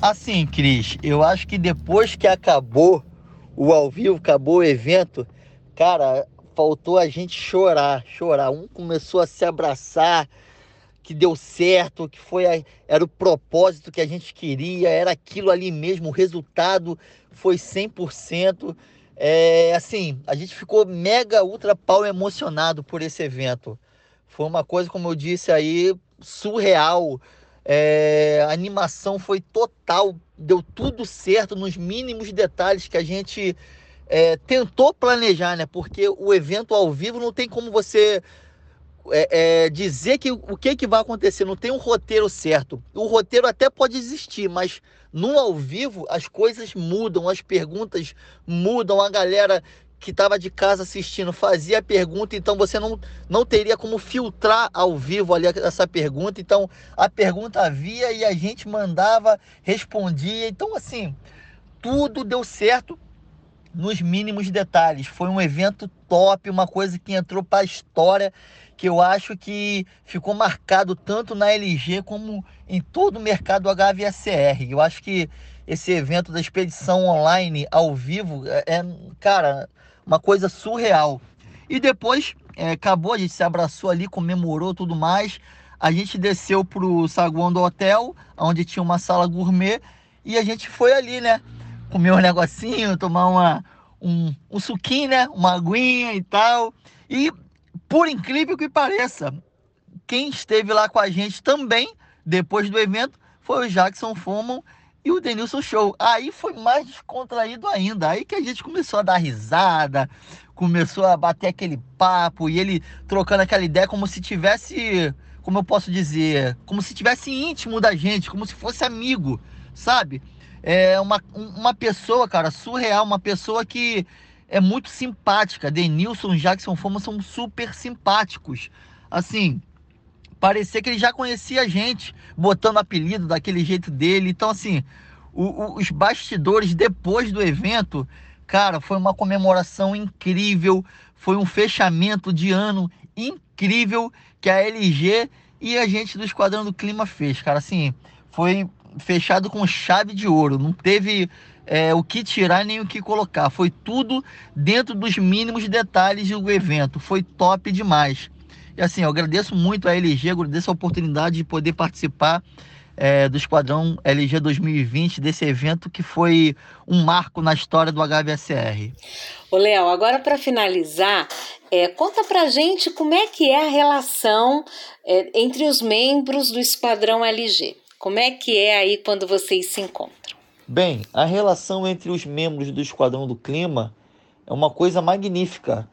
Assim, Cris, eu acho que depois que acabou o ao vivo, acabou o evento, cara, faltou a gente chorar, chorar. Um começou a se abraçar, que deu certo, que foi a, era o propósito que a gente queria, era aquilo ali mesmo, o resultado foi 100%. É, assim, a gente ficou mega ultra pau emocionado por esse evento. Foi uma coisa, como eu disse aí, surreal. É, a animação foi total, deu tudo certo nos mínimos detalhes que a gente é, tentou planejar, né? Porque o evento ao vivo não tem como você é, é, dizer que o que, que vai acontecer, não tem um roteiro certo. O roteiro até pode existir, mas no ao vivo as coisas mudam, as perguntas mudam, a galera que estava de casa assistindo fazia a pergunta, então você não, não teria como filtrar ao vivo ali essa pergunta. Então a pergunta havia e a gente mandava, respondia. Então, assim, tudo deu certo nos mínimos detalhes. Foi um evento top, uma coisa que entrou para a história que eu acho que ficou marcado tanto na LG como em todo o mercado HVACR. Eu acho que esse evento da expedição online ao vivo é, é cara, uma coisa surreal. E depois é, acabou, a gente se abraçou ali, comemorou tudo mais. A gente desceu pro saguão do hotel, onde tinha uma sala gourmet, e a gente foi ali, né? Comer um negocinho, tomar uma, um, um suquinho, né? Uma aguinha e tal. E por incrível que pareça, quem esteve lá com a gente também, depois do evento, foi o Jackson Foman e o Denilson Show. Aí foi mais descontraído ainda. Aí que a gente começou a dar risada, começou a bater aquele papo e ele trocando aquela ideia como se tivesse, como eu posso dizer, como se tivesse íntimo da gente, como se fosse amigo, sabe? É uma, uma pessoa, cara, surreal, uma pessoa que é muito simpática. Denilson e Jackson Foma são super simpáticos. Assim, parecia que ele já conhecia a gente, botando apelido daquele jeito dele. Então, assim, o, o, os bastidores depois do evento, cara, foi uma comemoração incrível, foi um fechamento de ano incrível que a LG e a gente do Esquadrão do Clima fez, cara. Assim, foi fechado com chave de ouro, não teve é, o que tirar nem o que colocar. Foi tudo dentro dos mínimos detalhes do evento. Foi top demais. E assim, eu agradeço muito a LG, agradeço a oportunidade de poder participar é, do Esquadrão LG 2020, desse evento que foi um marco na história do HVSR. Ô, Léo, agora para finalizar, é, conta pra gente como é que é a relação é, entre os membros do Esquadrão LG. Como é que é aí quando vocês se encontram? Bem, a relação entre os membros do Esquadrão do Clima é uma coisa magnífica.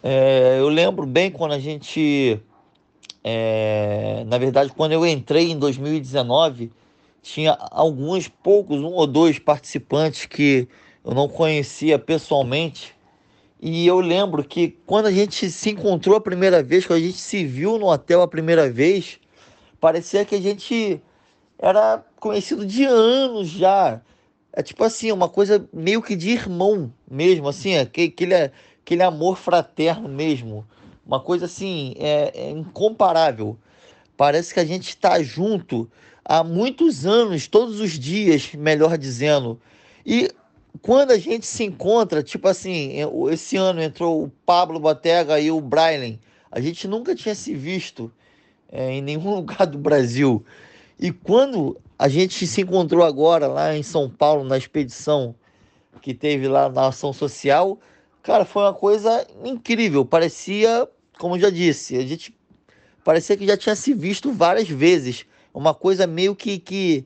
É, eu lembro bem quando a gente. É, na verdade, quando eu entrei em 2019, tinha alguns, poucos, um ou dois participantes que eu não conhecia pessoalmente. E eu lembro que quando a gente se encontrou a primeira vez, quando a gente se viu no hotel a primeira vez, parecia que a gente era conhecido de anos já. É tipo assim, uma coisa meio que de irmão mesmo, assim, aquele, aquele amor fraterno mesmo. Uma coisa assim, é, é incomparável. Parece que a gente está junto há muitos anos, todos os dias, melhor dizendo. E quando a gente se encontra, tipo assim, esse ano entrou o Pablo Botega e o Brian, a gente nunca tinha se visto é, em nenhum lugar do Brasil. E quando a gente se encontrou agora lá em São Paulo, na expedição que teve lá na ação social, cara, foi uma coisa incrível. Parecia, como já disse, a gente parecia que já tinha se visto várias vezes. Uma coisa meio que, que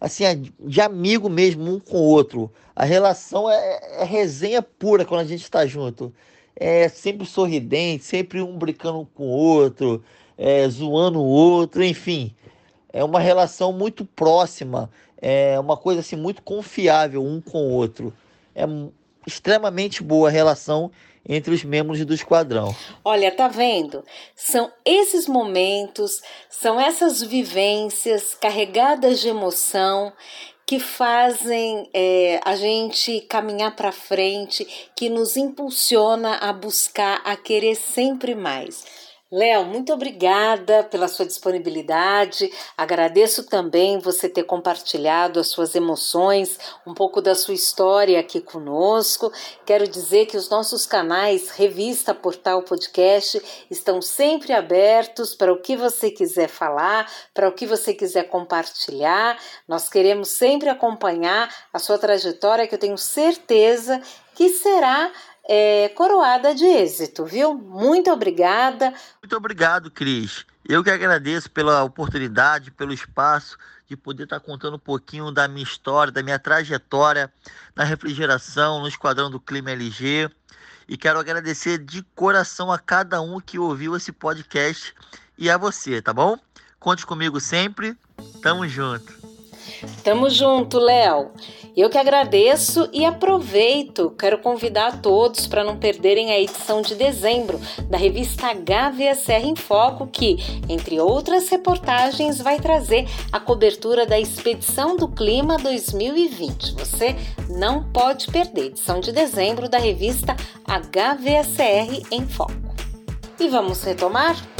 assim, de amigo mesmo, um com o outro. A relação é, é resenha pura quando a gente está junto. É sempre sorridente, sempre um brincando com o outro, é, zoando o outro, enfim é uma relação muito próxima, é uma coisa assim muito confiável um com o outro. É extremamente boa a relação entre os membros do esquadrão. Olha, tá vendo? São esses momentos, são essas vivências carregadas de emoção que fazem é, a gente caminhar para frente, que nos impulsiona a buscar, a querer sempre mais. Léo, muito obrigada pela sua disponibilidade. Agradeço também você ter compartilhado as suas emoções, um pouco da sua história aqui conosco. Quero dizer que os nossos canais Revista, Portal, Podcast estão sempre abertos para o que você quiser falar, para o que você quiser compartilhar. Nós queremos sempre acompanhar a sua trajetória, que eu tenho certeza que será é, coroada de êxito, viu? Muito obrigada. Muito obrigado, Cris. Eu que agradeço pela oportunidade, pelo espaço de poder estar contando um pouquinho da minha história, da minha trajetória na refrigeração, no Esquadrão do Clima LG. E quero agradecer de coração a cada um que ouviu esse podcast e a você, tá bom? Conte comigo sempre. Tamo junto. Tamo junto, Léo. Eu que agradeço e aproveito, quero convidar a todos para não perderem a edição de dezembro da revista HVSR em Foco, que, entre outras reportagens, vai trazer a cobertura da Expedição do Clima 2020. Você não pode perder edição de dezembro da revista HVSR em Foco. E vamos retomar?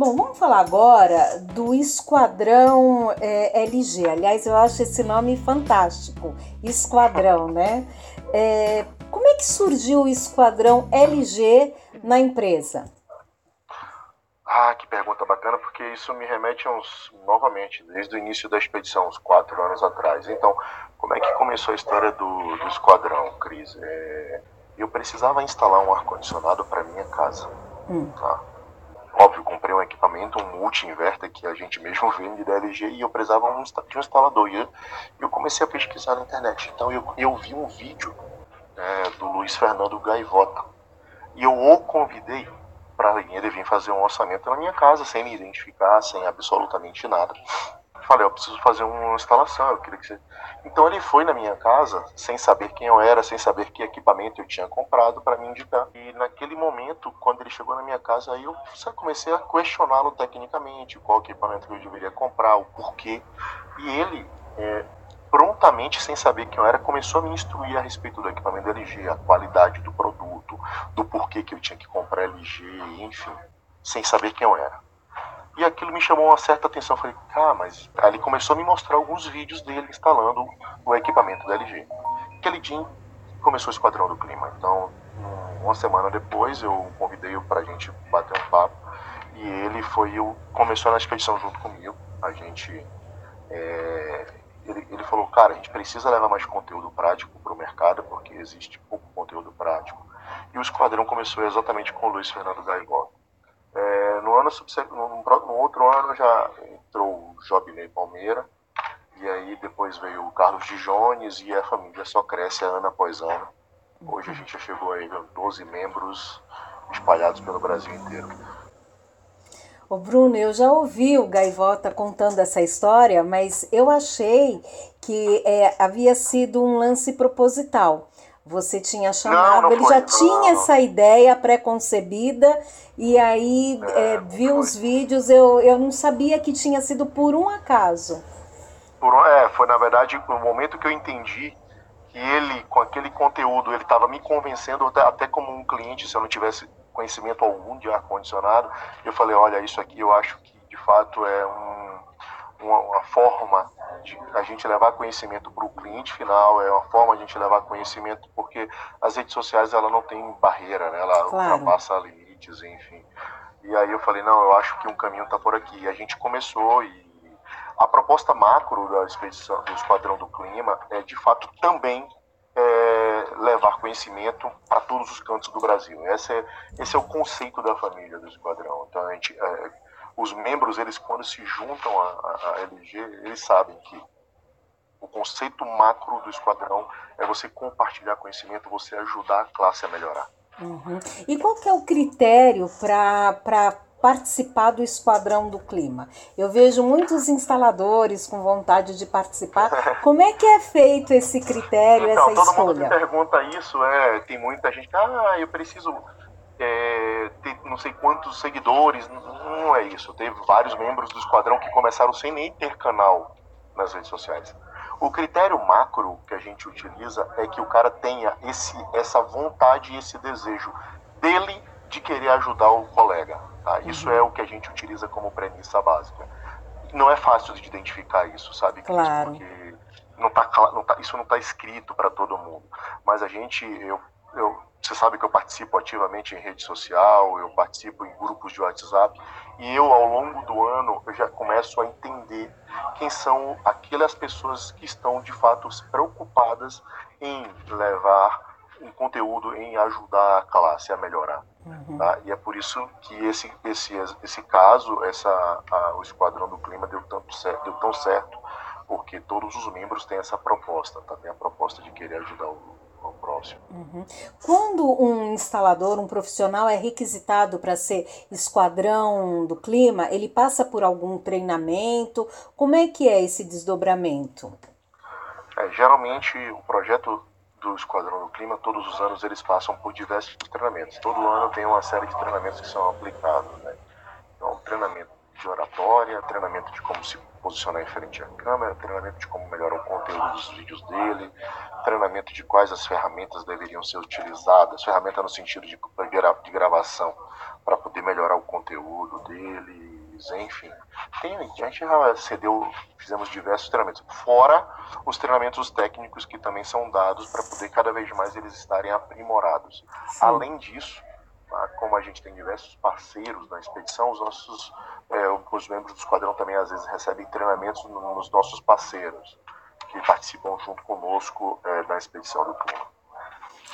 Bom, vamos falar agora do Esquadrão é, LG. Aliás, eu acho esse nome fantástico, Esquadrão, né? É, como é que surgiu o Esquadrão LG na empresa? Ah, que pergunta bacana, porque isso me remete uns, novamente, desde o início da expedição, uns quatro anos atrás. Então, como é que começou a história do, do Esquadrão, Cris? É, eu precisava instalar um ar-condicionado para minha casa. Hum. Tá? Óbvio, comprei um equipamento, um multi-inverter que a gente mesmo vende da LG e eu precisava de um instalador. E eu, eu comecei a pesquisar na internet. Então eu, eu vi um vídeo é, do Luiz Fernando Gaivota. E eu o convidei para ele vir fazer um orçamento na minha casa, sem me identificar, sem absolutamente nada. Falei, eu preciso fazer uma instalação, eu queria que você... Então ele foi na minha casa, sem saber quem eu era, sem saber que equipamento eu tinha comprado para me indicar. E naquele momento, quando ele chegou na minha casa, aí eu comecei a questioná-lo tecnicamente, qual equipamento que eu deveria comprar, o porquê. E ele, é, prontamente, sem saber quem eu era, começou a me instruir a respeito do equipamento da LG, a qualidade do produto, do porquê que eu tinha que comprar LG, enfim, sem saber quem eu era. E aquilo me chamou uma certa atenção. Falei, ah, mas. Aí ele começou a me mostrar alguns vídeos dele instalando o equipamento da LG. Aquele dia começou o Esquadrão do Clima. Então, uma semana depois, eu convidei-o para a gente bater um papo. E ele foi o, começou na expedição junto comigo. A gente. É, ele, ele falou, cara, a gente precisa levar mais conteúdo prático para o mercado, porque existe pouco conteúdo prático. E o Esquadrão começou exatamente com o Luiz Fernando Gaivota. É, no, ano no, no outro ano já entrou o Jobney Palmeira, e aí depois veio o Carlos de Jones e a família só cresce ano após ano. Hoje a gente já chegou aí a 12 membros espalhados pelo Brasil inteiro. Ô Bruno, eu já ouvi o Gaivota contando essa história, mas eu achei que é, havia sido um lance proposital. Você tinha chamado, não, não ele foi, já não, tinha essa ideia pré-concebida e aí é, é, viu os vídeos, eu, eu não sabia que tinha sido por um acaso. Por, é, foi na verdade no momento que eu entendi que ele, com aquele conteúdo, ele estava me convencendo até, até como um cliente, se eu não tivesse conhecimento algum de ar-condicionado, eu falei, olha, isso aqui eu acho que de fato é um, uma, uma forma de a gente levar conhecimento para o cliente final, é uma forma de a gente levar conhecimento, porque as redes sociais ela não tem barreira, né? ela claro. ultrapassa limites, enfim. E aí eu falei, não, eu acho que um caminho está por aqui. E a gente começou e a proposta macro da expedição do Esquadrão do Clima é de fato também é, levar conhecimento para todos os cantos do Brasil. Esse é, esse é o conceito da família do Esquadrão. Então a gente é, os membros, eles quando se juntam à, LG, eles sabem que o conceito macro do esquadrão é você compartilhar conhecimento, você ajudar a classe a melhorar. Uhum. E qual que é o critério para participar do Esquadrão do Clima? Eu vejo muitos instaladores com vontade de participar. Como é que é feito esse critério, então, essa todo escolha? Todo mundo que pergunta isso, é, tem muita gente que, ah, eu preciso é, ter não sei quantos seguidores. Não é isso. Teve vários membros do esquadrão que começaram sem nem ter canal nas redes sociais. O critério macro que a gente utiliza é que o cara tenha esse, essa vontade e esse desejo dele de querer ajudar o colega. Tá? Isso uhum. é o que a gente utiliza como premissa básica. Não é fácil de identificar isso, sabe? Claro. Porque não tá, não tá, isso não está escrito para todo mundo. Mas a gente, eu, eu você sabe que eu participo ativamente em rede social, eu participo em grupos de WhatsApp e eu ao longo do ano eu já começo a entender quem são aquelas pessoas que estão de fato preocupadas em levar um conteúdo em ajudar a classe a melhorar. Uhum. Tá? E é por isso que esse, esse, esse caso, essa, a, o Esquadrão do Clima deu, tanto certo, deu tão certo, porque todos os membros têm essa proposta, tá? tem a proposta de querer ajudar o, Uhum. Quando um instalador, um profissional é requisitado para ser esquadrão do clima, ele passa por algum treinamento? Como é que é esse desdobramento? É, geralmente o projeto do Esquadrão do Clima, todos os anos eles passam por diversos treinamentos. Todo ano tem uma série de treinamentos que são aplicados. Né? Então, treinamento de oratória, treinamento de como se posicionar em frente à câmera, treinamento de como melhorar o conteúdo dos vídeos dele, treinamento de quais as ferramentas deveriam ser utilizadas, ferramenta no sentido de, de gravação, para poder melhorar o conteúdo deles, enfim. Tem, a gente já cedeu, fizemos diversos treinamentos, fora os treinamentos técnicos que também são dados para poder cada vez mais eles estarem aprimorados. Sim. Além disso, como a gente tem diversos parceiros na expedição, os nossos é, os membros do esquadrão também às vezes recebem treinamentos nos nossos parceiros que participam junto conosco é, da expedição do clima.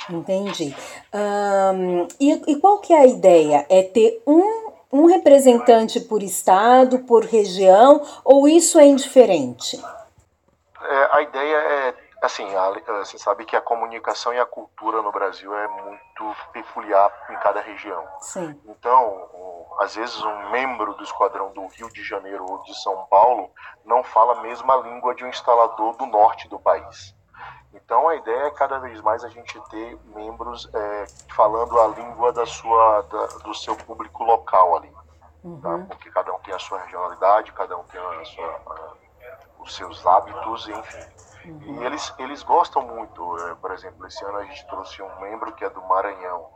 Entendi. Um, e, e, qual que é a ideia? É ter um, um representante por estado, por região, ou isso é indiferente? É, a ideia é assim, a, você sabe que a comunicação e a cultura no Brasil é muito peculiar em cada região. Sim. Então, às vezes um membro do esquadrão do Rio de Janeiro ou de São Paulo não fala a mesma língua de um instalador do norte do país. Então a ideia é cada vez mais a gente ter membros é, falando a língua da sua, da, do seu público local ali. Uhum. Tá? Porque cada um tem a sua regionalidade, cada um tem a sua, a, os seus hábitos, enfim. Uhum. E eles, eles gostam muito. É, por exemplo, esse ano a gente trouxe um membro que é do Maranhão.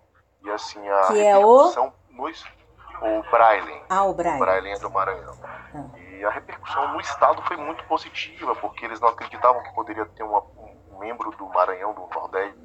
E assim, a que é o... nos, o Brailen. Ah, o Brailen. O Brailen é do Maranhão. Ah. E a repercussão no estado foi muito positiva, porque eles não acreditavam que poderia ter uma, um membro do Maranhão, do Nordeste,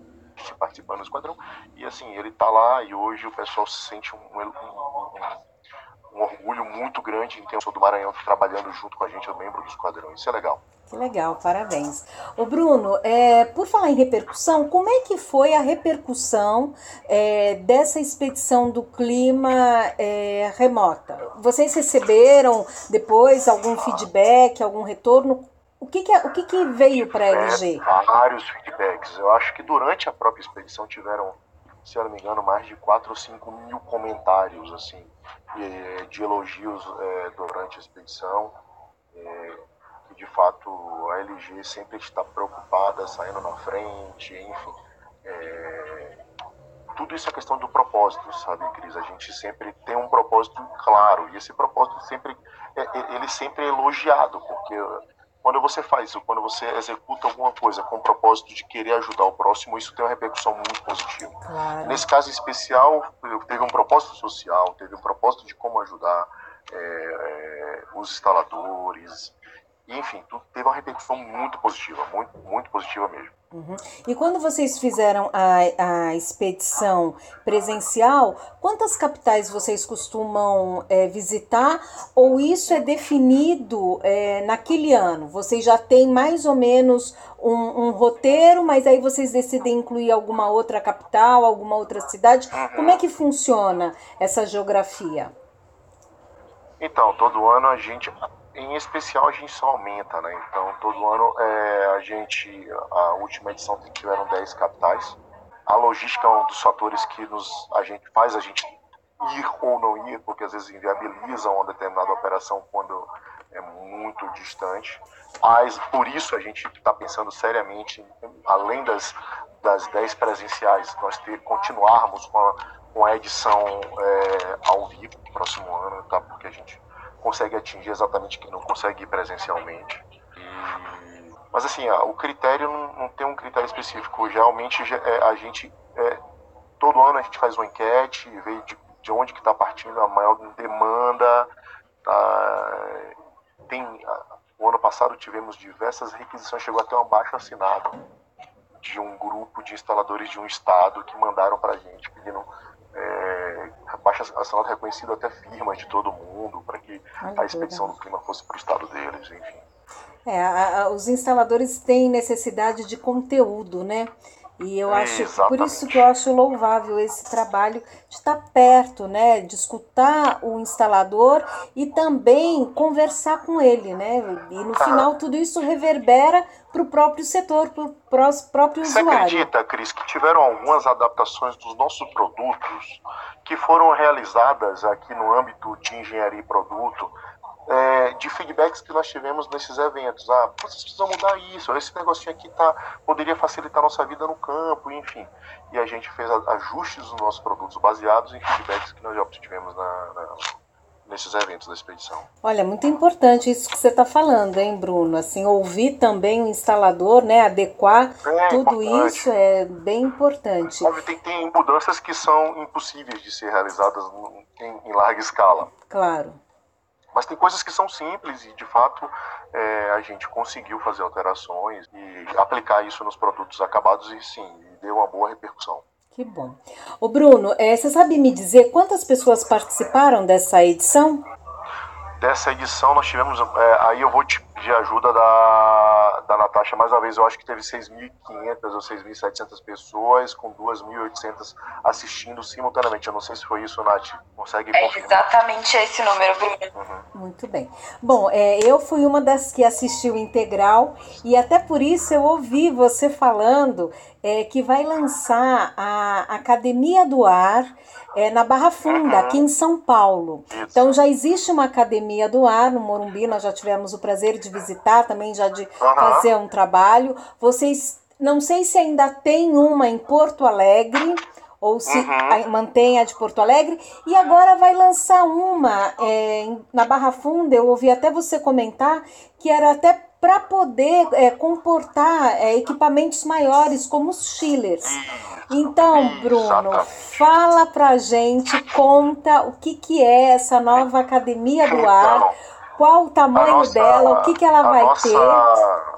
participando do esquadrão. E assim, ele está lá e hoje o pessoal se sente um, um, um, um orgulho muito grande em ter um do Maranhão trabalhando junto com a gente, o membro do esquadrão. Isso é legal. Que legal, parabéns. O Bruno, é, por falar em repercussão, como é que foi a repercussão é, dessa expedição do clima é, remota? Vocês receberam depois algum feedback, algum retorno? O que, que, é, o que, que veio para a LG? Vários feedbacks. Eu acho que durante a própria expedição tiveram, se eu não me engano, mais de 4 ou 5 mil comentários assim, de elogios durante a expedição. De fato a LG sempre está preocupada, saindo na frente, enfim. É, tudo isso é questão do propósito, sabe, Cris? A gente sempre tem um propósito claro e esse propósito sempre é, é, ele sempre é elogiado, porque quando você faz isso, quando você executa alguma coisa com o propósito de querer ajudar o próximo, isso tem uma repercussão muito positiva. Claro. Nesse caso especial, teve um propósito social, teve um propósito de como ajudar é, é, os instaladores, enfim, tudo teve uma repercussão muito positiva, muito, muito positiva mesmo. Uhum. E quando vocês fizeram a, a expedição presencial, quantas capitais vocês costumam é, visitar? Ou isso é definido é, naquele ano? Vocês já têm mais ou menos um, um, roteiro, mas aí vocês decidem incluir alguma outra capital, alguma outra cidade? Uhum. Como é que funciona essa geografia? Então, todo ano a gente em especial a gente só aumenta, né? Então todo ano é, a gente, a última edição tiveram 10 capitais. A logística é um dos fatores que nos, a gente faz a gente ir ou não ir, porque às vezes inviabilizam uma determinada operação quando é muito distante. Mas por isso a gente está pensando seriamente, além das, das 10 presenciais, nós ter, continuarmos com a, com a edição é, ao vivo no próximo ano, tá? Porque a gente consegue atingir exatamente quem não consegue ir presencialmente. Mas assim, o critério não, não, tem um critério específico. Geralmente é, a gente é, todo ano a gente faz uma enquete vê de, de onde que está partindo a maior demanda. Tá, tem, o ano passado tivemos diversas requisições, chegou até um abaixo assinado de um grupo de instaladores de um estado que mandaram para a gente pedindo baixa assinado reconhecido até firma de todo mundo para que Ai, a expedição do clima fosse para o estado deles, enfim. É, a, a, os instaladores têm necessidade de conteúdo, né? E eu acho, Exatamente. por isso que eu acho louvável esse trabalho de estar perto, né, de escutar o instalador e também conversar com ele, né? E no final tudo isso reverbera para o próprio setor, para o próprio Você usuário. Você acredita, Cris, que tiveram algumas adaptações dos nossos produtos que foram realizadas aqui no âmbito de engenharia e produto é, de feedbacks que nós tivemos nesses eventos. Ah, vocês precisam mudar isso, esse negocinho aqui tá, poderia facilitar a nossa vida no campo, enfim. E a gente fez ajustes nos nossos produtos baseados em feedbacks que nós já obtivemos na, na nesses eventos da expedição. Olha, muito importante isso que você está falando, hein, Bruno? Assim, ouvir também o instalador, né, adequar é tudo importante. isso é bem importante. Tem, tem mudanças que são impossíveis de ser realizadas em, em larga escala. Claro. Mas tem coisas que são simples e, de fato, é, a gente conseguiu fazer alterações e aplicar isso nos produtos acabados e, sim, deu uma boa repercussão. Que bom. O Bruno, é, você sabe me dizer quantas pessoas participaram dessa edição? Dessa edição nós tivemos, é, aí eu vou te pedir ajuda da, da Natasha, mais uma vez, eu acho que teve 6.500 ou 6.700 pessoas, com 2.800 assistindo simultaneamente. Eu não sei se foi isso, Nath. Consegue É confirmar? exatamente esse número, Bruno. Uhum. Muito bem. Bom, é, eu fui uma das que assistiu integral e até por isso eu ouvi você falando é, que vai lançar a Academia do Ar é, na Barra Funda, aqui em São Paulo. Isso. Então já existe uma Academia do Ar no Morumbi, nós já tivemos o prazer de visitar, também já de Aham. fazer um trabalho. Vocês, não sei se ainda tem uma em Porto Alegre ou se Uhum. mantém a de Porto Alegre e agora vai lançar uma é, na Barra Funda. Eu ouvi até você comentar que era até para poder é, comportar é, equipamentos maiores como os chillers. Então, Bruno, fala pra gente, conta o que, que é essa nova Academia do Ar, Então, qual o tamanho nossa- dela, o que, que ela vai nossa- ter.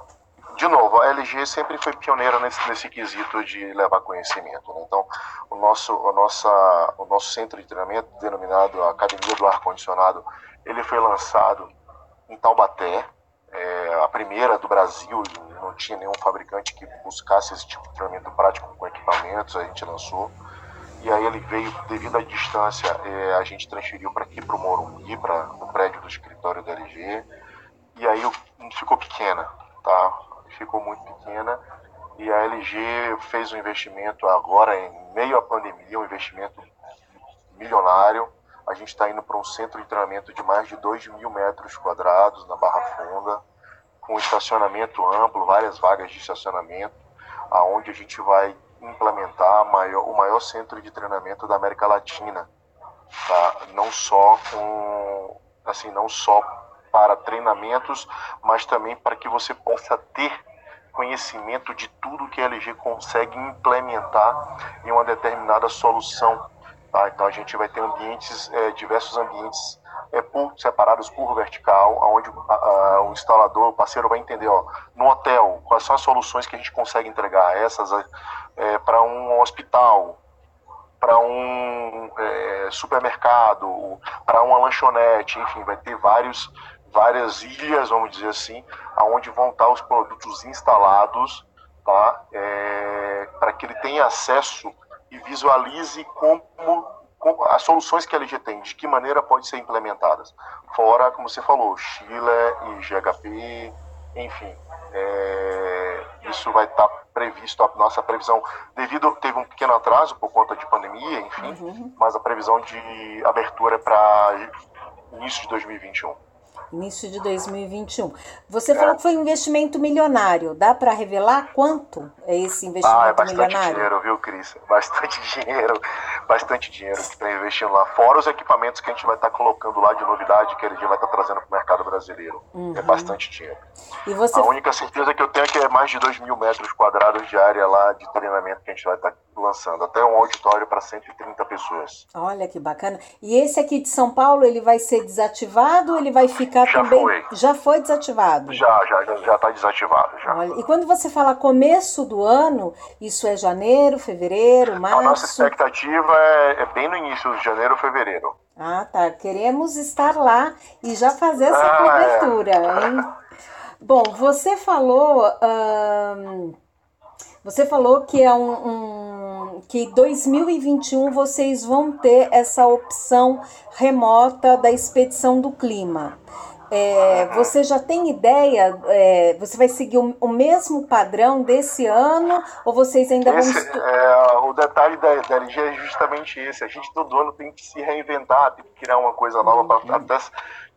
De novo, a LG sempre foi pioneira nesse, nesse quesito de levar conhecimento. né? Então, o nosso, o, nossa, o nosso centro de treinamento, denominado Academia do Ar Condicionado, ele foi lançado em Taubaté, é, a primeira do Brasil, não tinha nenhum fabricante que buscasse esse tipo de treinamento prático com equipamentos, a gente lançou. E aí ele veio, devido à distância, é, a gente transferiu para aqui, para o Morumbi, para no prédio do escritório da LG. E aí o- ficou pequena, tá? Ficou muito pequena. E a LG fez um investimento agora, em meio à pandemia, um investimento milionário. A gente está indo para um centro de treinamento de mais de 2 mil metros quadrados na Barra Funda, com estacionamento amplo, várias vagas de estacionamento, aonde a gente vai implementar maior- o maior centro de treinamento da América Latina, tá? Não só com, assim, não só para treinamentos, mas também para que você possa ter conhecimento de tudo que a LG consegue implementar em uma determinada solução. Tá? Então a gente vai ter ambientes, eh, diversos ambientes eh, por- separados por vertical, onde o instalador, o parceiro vai entender, ó, no hotel, quais são as soluções que a gente consegue entregar, essas para um hospital, para um eh, supermercado, para uma lanchonete, enfim, vai ter vários, várias ilhas, vamos dizer assim, aonde vão estar os produtos instalados, tá? para que ele tenha acesso e visualize como, como as soluções que a LG tem, de que maneira pode ser implementadas. Fora, como você falou, Chile e GHP, enfim, é, isso vai estar previsto, a nossa previsão, devido, teve um pequeno atraso por conta de pandemia, enfim, Uhum. mas a previsão de abertura é para início de 2021. Início de 2021. Você falou que foi um investimento milionário. Dá para revelar quanto é esse investimento Ah, é bastante milionário? dinheiro, viu, Cris? Bastante dinheiro, bastante dinheiro que está investindo lá. Fora os equipamentos que a gente vai estar colocando lá de novidade, que a LG vai estar trazendo para o mercado brasileiro. É bastante dinheiro. E você A única certeza que eu tenho é que é mais de 2 mil metros quadrados de área lá de treinamento que a gente vai estar lançando. Até um auditório para 130 pessoas. Olha que bacana. E esse aqui de São Paulo, ele vai ser desativado ou ele vai ficar Já também? foi. Já foi desativado. Já, já, já, já tá desativado já. Olha, e quando você fala começo do ano, isso é janeiro, fevereiro, A nossa março? expectativa é, é bem no início de janeiro fevereiro. Ah, tá. Queremos estar lá e já fazer essa Ah, cobertura, hein? Bom, você falou, ahn, você falou que é um, um- que 2021 vocês vão ter essa opção remota da expedição do clima. É, você já tem ideia? é, você vai seguir o, o mesmo padrão desse ano ou vocês ainda vão Esse, estu- é, o detalhe da, da LG é justamente esse. A gente todo ano tem que se reinventar, tem que criar uma coisa nova para até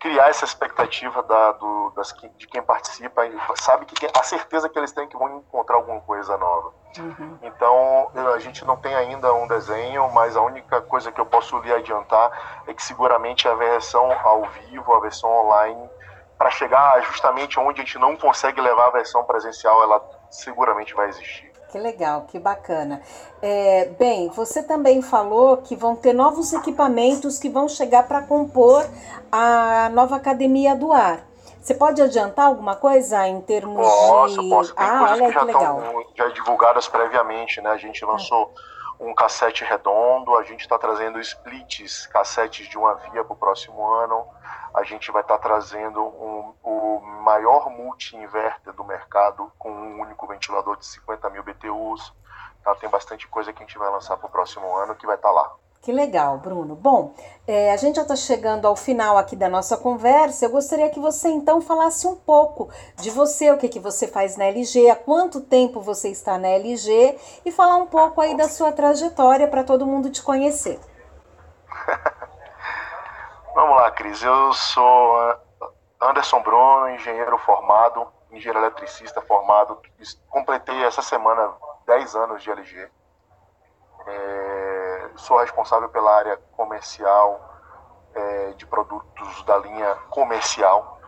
criar essa expectativa da, do, das, de quem participa e sabe que tem a certeza que eles têm que vão encontrar alguma coisa nova. Uhum. Então a gente não tem ainda um desenho, mas a única coisa que eu posso lhe adiantar é que seguramente a versão ao vivo, a versão online, para chegar justamente onde a gente não consegue levar a versão presencial, ela seguramente vai existir. Que legal, que bacana. É, bem, você também falou que vão ter novos equipamentos que vão chegar para compor a nova Academia do Ar. Você pode adiantar alguma coisa em termos Posso, de. posso. Tem ah, coisas olha que já estão já divulgadas previamente, né? A gente lançou um cassete redondo, a gente está trazendo splits, cassetes de uma via para o próximo ano. A gente vai estar tá trazendo um, o maior multi-inverter do mercado com um único ventilador de 50 mil BTUs. Tá? Tem bastante coisa que a gente vai lançar para o próximo ano que vai estar tá lá. Que legal, Bruno. Bom, é, a gente já está chegando ao final aqui da nossa conversa. Eu gostaria que você então falasse um pouco de você, o que, que você faz na LG, há quanto tempo você está na LG e falar um pouco aí da sua trajetória para todo mundo te conhecer. Vamos lá, Cris. Eu sou Anderson Bruno, engenheiro formado, engenheiro eletricista formado. Completei essa semana 10 anos de LG. É sou responsável pela área comercial é, de produtos da linha comercial,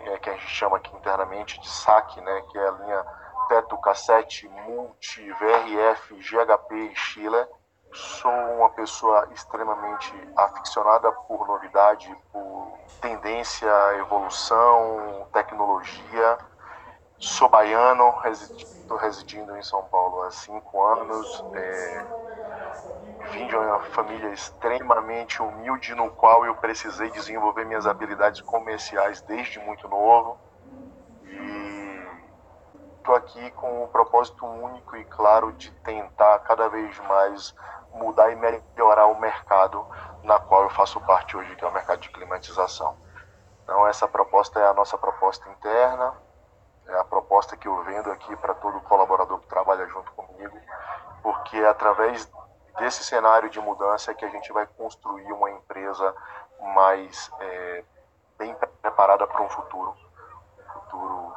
é, que a gente chama aqui internamente de SAC, né, que é a linha Teto, Cassete, Multi, VRF, GHP e Chile. Sou uma pessoa extremamente aficionada por novidade, por tendência, evolução, tecnologia. Sou baiano, estou residindo em São Paulo há cinco anos. É, vim de uma família extremamente humilde, no qual eu precisei desenvolver minhas habilidades comerciais desde muito novo. E estou aqui com o um propósito único e claro de tentar cada vez mais mudar e melhorar o mercado na qual eu faço parte hoje, que é o mercado de climatização. Então, essa proposta é a nossa proposta interna, é a proposta que eu vendo aqui para todo colaborador que trabalha junto comigo, porque através desse cenário de mudança é que a gente vai construir uma empresa mais é, bem preparada para um futuro, um futuro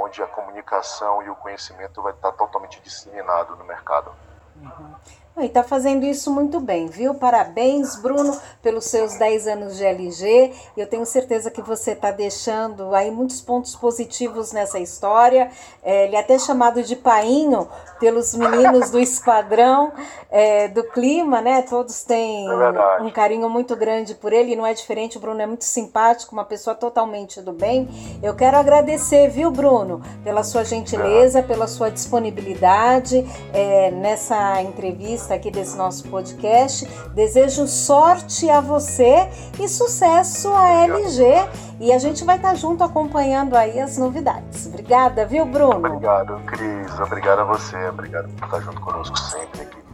onde a comunicação e o conhecimento vai estar totalmente disseminado no mercado. Uhum. E está fazendo isso muito bem, viu? Parabéns, Bruno, pelos seus 10 anos de LG. Eu tenho certeza que você está deixando aí muitos pontos positivos nessa história. É, ele é até chamado de painho pelos meninos do esquadrão é, do clima, né? Todos têm é um carinho muito grande por ele. Não é diferente, o Bruno é muito simpático, uma pessoa totalmente do bem. Eu quero agradecer, viu, Bruno, pela sua gentileza, pela sua disponibilidade é, nessa entrevista aqui desse nosso podcast. Desejo sorte a você e sucesso a LG. E a gente vai estar junto acompanhando aí as novidades. Obrigada, viu, Bruno? Obrigado, Cris. Obrigado a você. Obrigado por estar junto conosco sempre aqui.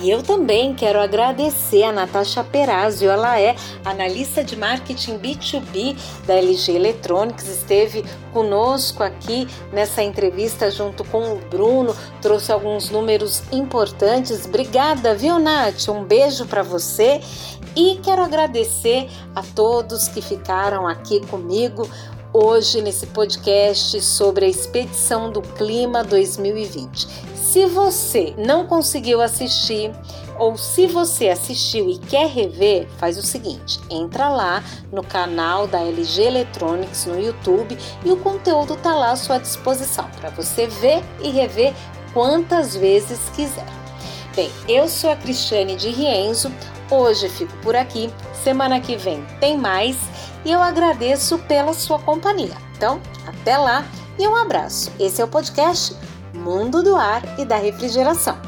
E eu também quero agradecer a Natasha Perazio, ela é analista de marketing B2B da LG Electronics, esteve conosco aqui nessa entrevista junto com o Bruno, trouxe alguns números importantes. Obrigada, viu, Nath? Um beijo para você e quero agradecer a todos que ficaram aqui comigo hoje nesse podcast sobre a Expedição do Clima 2020. Se você não conseguiu assistir, ou se você assistiu e quer rever, faz o seguinte: entra lá no canal da LG Electronics no YouTube e o conteúdo está lá à sua disposição para você ver e rever quantas vezes quiser. Bem, eu sou a Cristiane de Rienzo, hoje fico por aqui, semana que vem tem mais e eu agradeço pela sua companhia. Então, até lá e um abraço. Esse é o podcast Mundo do Ar e da Refrigeração.